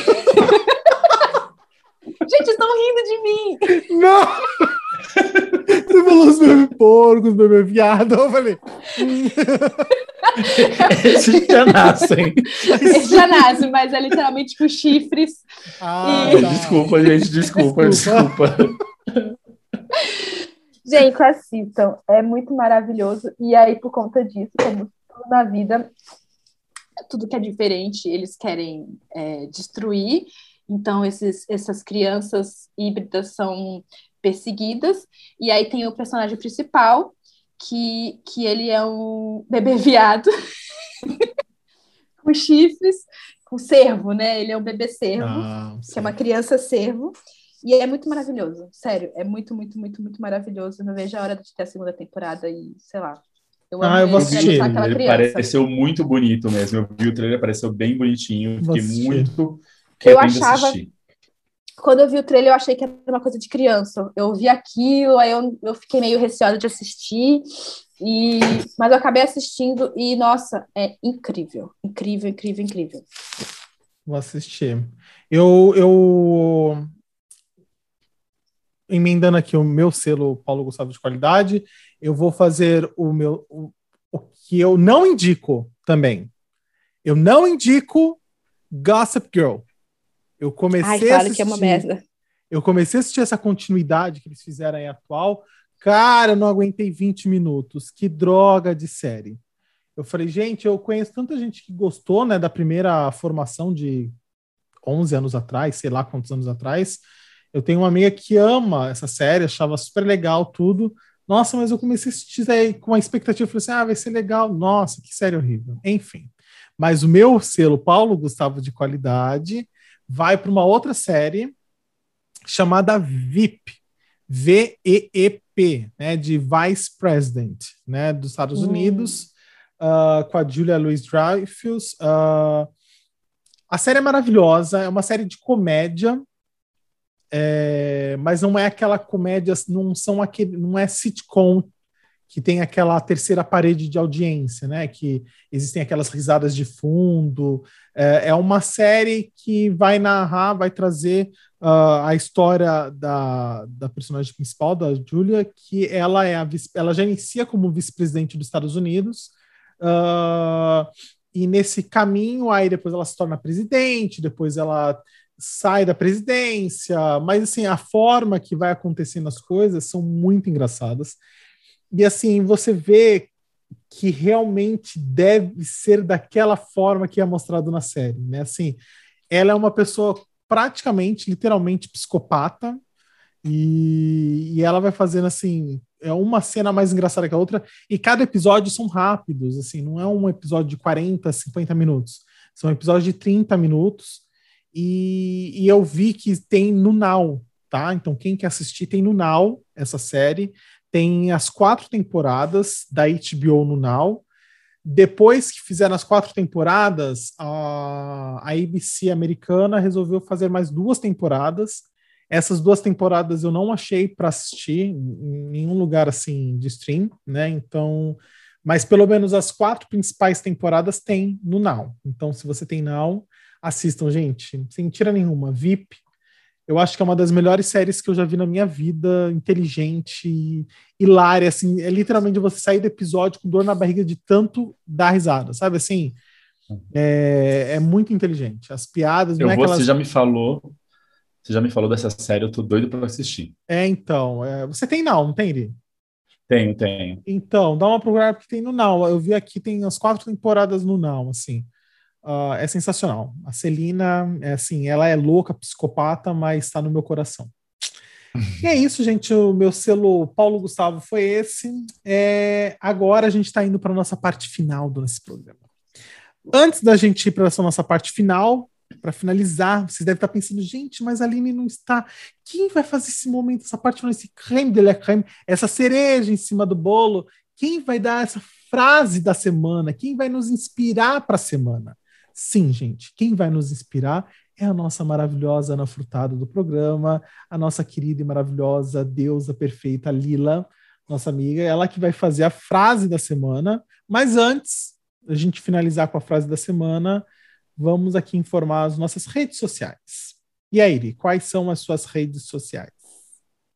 Gente, estão rindo de mim. Não! Você falou os bebês porcos, bebê viado. Eu falei. Esses já nascem. Esses já nascem, mas é literalmente com chifres. Ah, e... tá. Desculpa, gente, desculpa, desculpa. desculpa. Gente, assistam. É muito maravilhoso. E aí, por conta disso, como tudo na vida, tudo que é diferente, eles querem é, destruir. Então, esses, essas crianças híbridas são perseguidas. E aí tem o personagem principal, que, que ele é um bebê viado com chifres, com cervo, né? Ele é um bebê cervo, ah, que é uma criança cervo. E é muito maravilhoso, sério, é muito, muito, muito, muito maravilhoso. Não vejo a hora de ter a segunda temporada e, sei lá. Eu ah, eu vou assistir. Ele criança. pareceu muito bonito mesmo. Eu vi o trailer, pareceu bem bonitinho. Fiquei muito eu achava, assistir quando eu vi o trailer, eu achei que era uma coisa de criança. Eu vi aquilo, aí eu, eu fiquei meio receosa de assistir, e, mas eu acabei assistindo e, nossa, é incrível. Incrível, incrível, incrível. Vou assistir. Eu, eu emendando aqui o meu selo Paulo Gustavo de qualidade, eu vou fazer o meu o, o que eu não indico também. Eu não indico Gossip Girl. Eu comecei Ai, claro a assistir, que é uma merda. Eu comecei a assistir essa continuidade que eles fizeram aí atual. Cara, eu não aguentei 20 minutos. Que droga de série. Eu falei, gente, eu conheço tanta gente que gostou, né, da primeira formação de 11 anos atrás, sei lá quantos anos atrás. Eu tenho uma amiga que ama essa série, achava super legal tudo. Nossa, mas eu comecei a assistir aí com uma expectativa, falei assim, ah, vai ser legal. Nossa, que série horrível. Enfim. Mas o meu selo Paulo Gustavo de qualidade vai para uma outra série chamada VIP, V-E-E-P, né, de Vice President, né, dos Estados hum. Unidos, uh, com a Julia Louis-Dreyfus. Uh, a série é maravilhosa, é uma série de comédia, é, mas não é aquela comédia, não são aquele, não é sitcom que tem aquela terceira parede de audiência, né? Que existem aquelas risadas de fundo. É, é uma série que vai narrar, vai trazer uh, a história da, da personagem principal, da Julia, que ela é a ela já inicia como vice-presidente dos Estados Unidos. Uh, e nesse caminho, aí depois ela se torna presidente, depois ela sai da presidência, mas assim, a forma que vai acontecendo as coisas são muito engraçadas. E assim, você vê que realmente deve ser daquela forma que é mostrado na série, né? Assim, ela é uma pessoa praticamente, literalmente psicopata e, e ela vai fazendo assim, é uma cena mais engraçada que a outra e cada episódio são rápidos, assim, não é um episódio de 40, 50 minutos, são episódios de 30 minutos e, e eu vi que tem no Now, tá? Então, quem quer assistir, tem no Now essa série. Tem as quatro temporadas da HBO no Now. Depois que fizeram as quatro temporadas, a, a ABC americana resolveu fazer mais duas temporadas. Essas duas temporadas eu não achei para assistir em nenhum lugar assim de stream, né? Então, mas pelo menos as quatro principais temporadas tem no Now. Então, se você tem Now, assistam, gente, sem tira nenhuma. VIP, eu acho que é uma das melhores séries que eu já vi na minha vida, inteligente, hilária, assim, é literalmente você sair do episódio com dor na barriga de tanto dar risada, sabe assim? É, é muito inteligente. As piadas. Eu não é vou, aquelas... você já me falou. Você já me falou dessa série, eu tô doido para assistir. É, então. É... Você tem Now, não tem, Iri? Tenho, tenho. Então, dá uma procurada porque tem no Now. Eu vi aqui, tem as quatro temporadas no Now, assim. Uh, é sensacional. A Celina, é assim, ela é louca, psicopata, mas está no meu coração. E é isso, gente. O meu selo Paulo Gustavo foi esse. É, agora a gente está indo para a nossa parte final do nosso programa. Antes da gente ir para essa nossa parte final, para finalizar, vocês devem estar pensando, gente, mas a Aline não está. Quem vai fazer esse momento, essa parte final, esse creme de la creme, essa cereja em cima do bolo? Quem vai dar essa frase da semana? Quem vai nos inspirar para a semana? Sim, gente, quem vai nos inspirar é a nossa maravilhosa Ana Furtado do programa, a nossa querida e maravilhosa deusa perfeita Lila, nossa amiga, ela que vai fazer a frase da semana. Mas antes da gente finalizar com a frase da semana, vamos aqui informar as nossas redes sociais. E aí, Iri, quais são as suas redes sociais?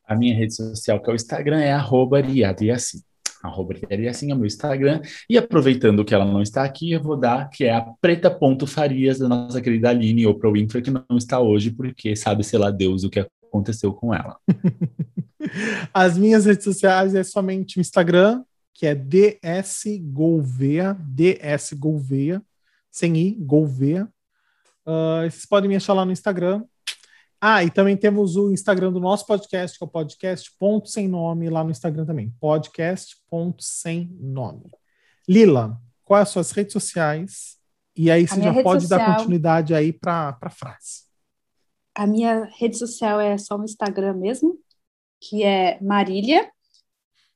A minha rede social, que é o Instagram, é arroba Riadiassi arroba assim é meu Instagram. E aproveitando que ela não está aqui, eu vou dar que é a preta.farias da nossa querida Aline ou Pro Winfrey, que não está hoje, porque sabe, sei lá, Deus, o que aconteceu com ela. As minhas redes sociais é somente o Instagram, que é dsgolveia, dsgolveia, sem i, golveia. Uh, vocês podem me achar lá no Instagram, ah, e também temos o Instagram do nosso podcast, que é o podcast ponto sem nome lá no Instagram também. Podcast ponto sem nome. Lila, quais as suas redes sociais? E aí você já pode social... dar continuidade aí para a frase. A minha rede social é só no Instagram mesmo, que é Marília,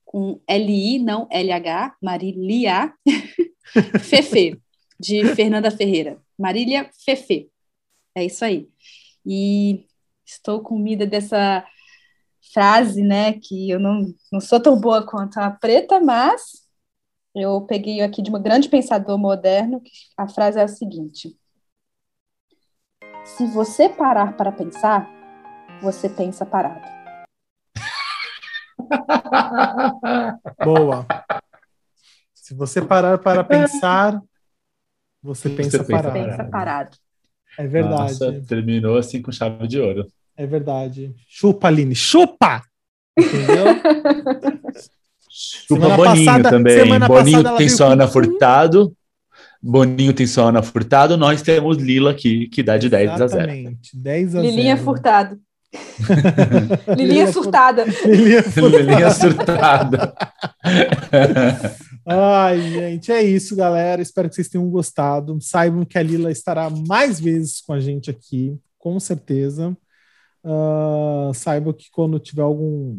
com L-I, não L-H, Marília Fefe, de Fernanda Ferreira. Marília Fefe. É isso aí. E estou com medo dessa frase, né, que eu não, não sou tão boa quanto a preta, mas eu peguei aqui de um grande pensador moderno, que a frase é a seguinte: Se você parar para pensar, você pensa parado. Boa. Se você parar para pensar, você pensa, você parado. pensa parado. É verdade. Nossa, terminou assim com chave de ouro. É verdade. Chupa, Aline, chupa! Entendeu? chupa semana Boninho passada, também. Boninho tem só Ana Furtado. Boninho tem só Ana Furtado. Nós temos Lila aqui, que dá de Exatamente. 10 a 0. 10 a Lilinha 0. Furtado. Lilinha surtada. Lilinha surtada. Lilinha surtada. Ai, gente, é isso, galera. Espero que vocês tenham gostado. Saibam que a Lila estará mais vezes com a gente aqui, com certeza. Uh, saiba que quando tiver algum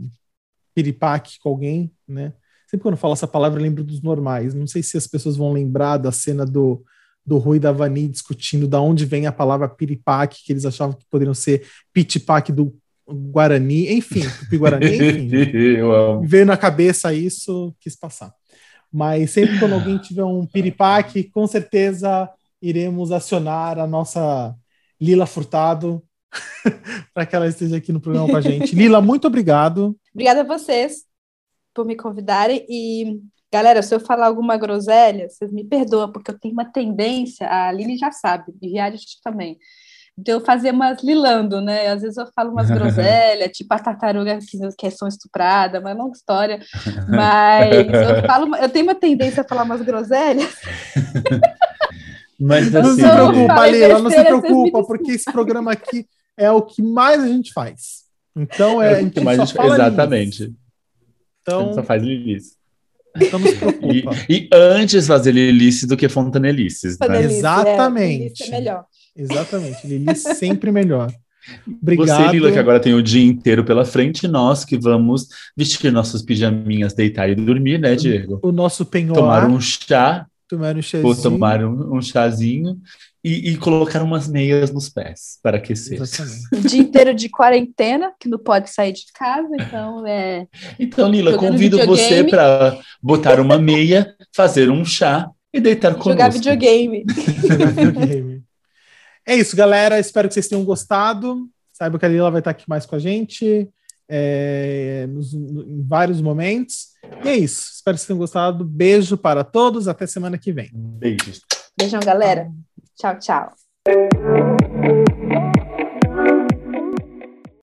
piripaque com alguém, né? Sempre quando eu falo essa palavra, eu lembro dos normais. Não sei se as pessoas vão lembrar da cena do, do Rui da Vani discutindo da onde vem a palavra piripaque, que eles achavam que poderiam ser pitipaque do Guarani, enfim, Tupi-Guarani, enfim. Veio na cabeça isso, quis passar. Mas sempre quando alguém tiver um piripaque, com certeza iremos acionar a nossa Lila Furtado para que ela esteja aqui no programa com a gente. Lila, muito obrigado. Obrigada a vocês por me convidarem e galera, se eu falar alguma groselha, vocês me perdoam, porque eu tenho uma tendência, a Lili já sabe, de reality também, de eu fazer umas lilando, né? Às vezes eu falo umas groselhas, tipo a tartaruga que, que são estuprada, uma longa história, mas eu, falo, eu tenho uma tendência a falar umas groselhas. Mas assim, não se preocupa, Lila, não se preocupa, porque esse programa aqui é o que mais a gente faz. Então é, é a gente mais só gente, fala Exatamente. Então, a gente só faz lilice. Então não se preocupa. E, e antes fazer lilice do que fontanelices. Né? Exatamente. É, é melhor. Exatamente. Lilice sempre melhor. Obrigado. Você, Lila, que agora tem o dia inteiro pela frente, nós que vamos vestir nossos pijaminhas, deitar e dormir, né, Diego? O nosso penhoar. Tomar um chá, tomar um chazinho. ou tomar um, um chazinho e, e colocar umas meias nos pés para aquecer. Exatamente. O dia inteiro de quarentena, que não pode sair de casa, então é. Então, Lila, Jogando convido você videogame. para botar uma meia, fazer um chá e deitar conosco. Jogar videogame. Videogame. É isso, galera. Espero que vocês tenham gostado. Saiba que a Lila vai estar aqui mais com a gente é, nos- em vários momentos. E é isso. Espero que vocês tenham gostado. Beijo para todos. Até semana que vem. Beijos. Beijão, galera. Tchau, tchau.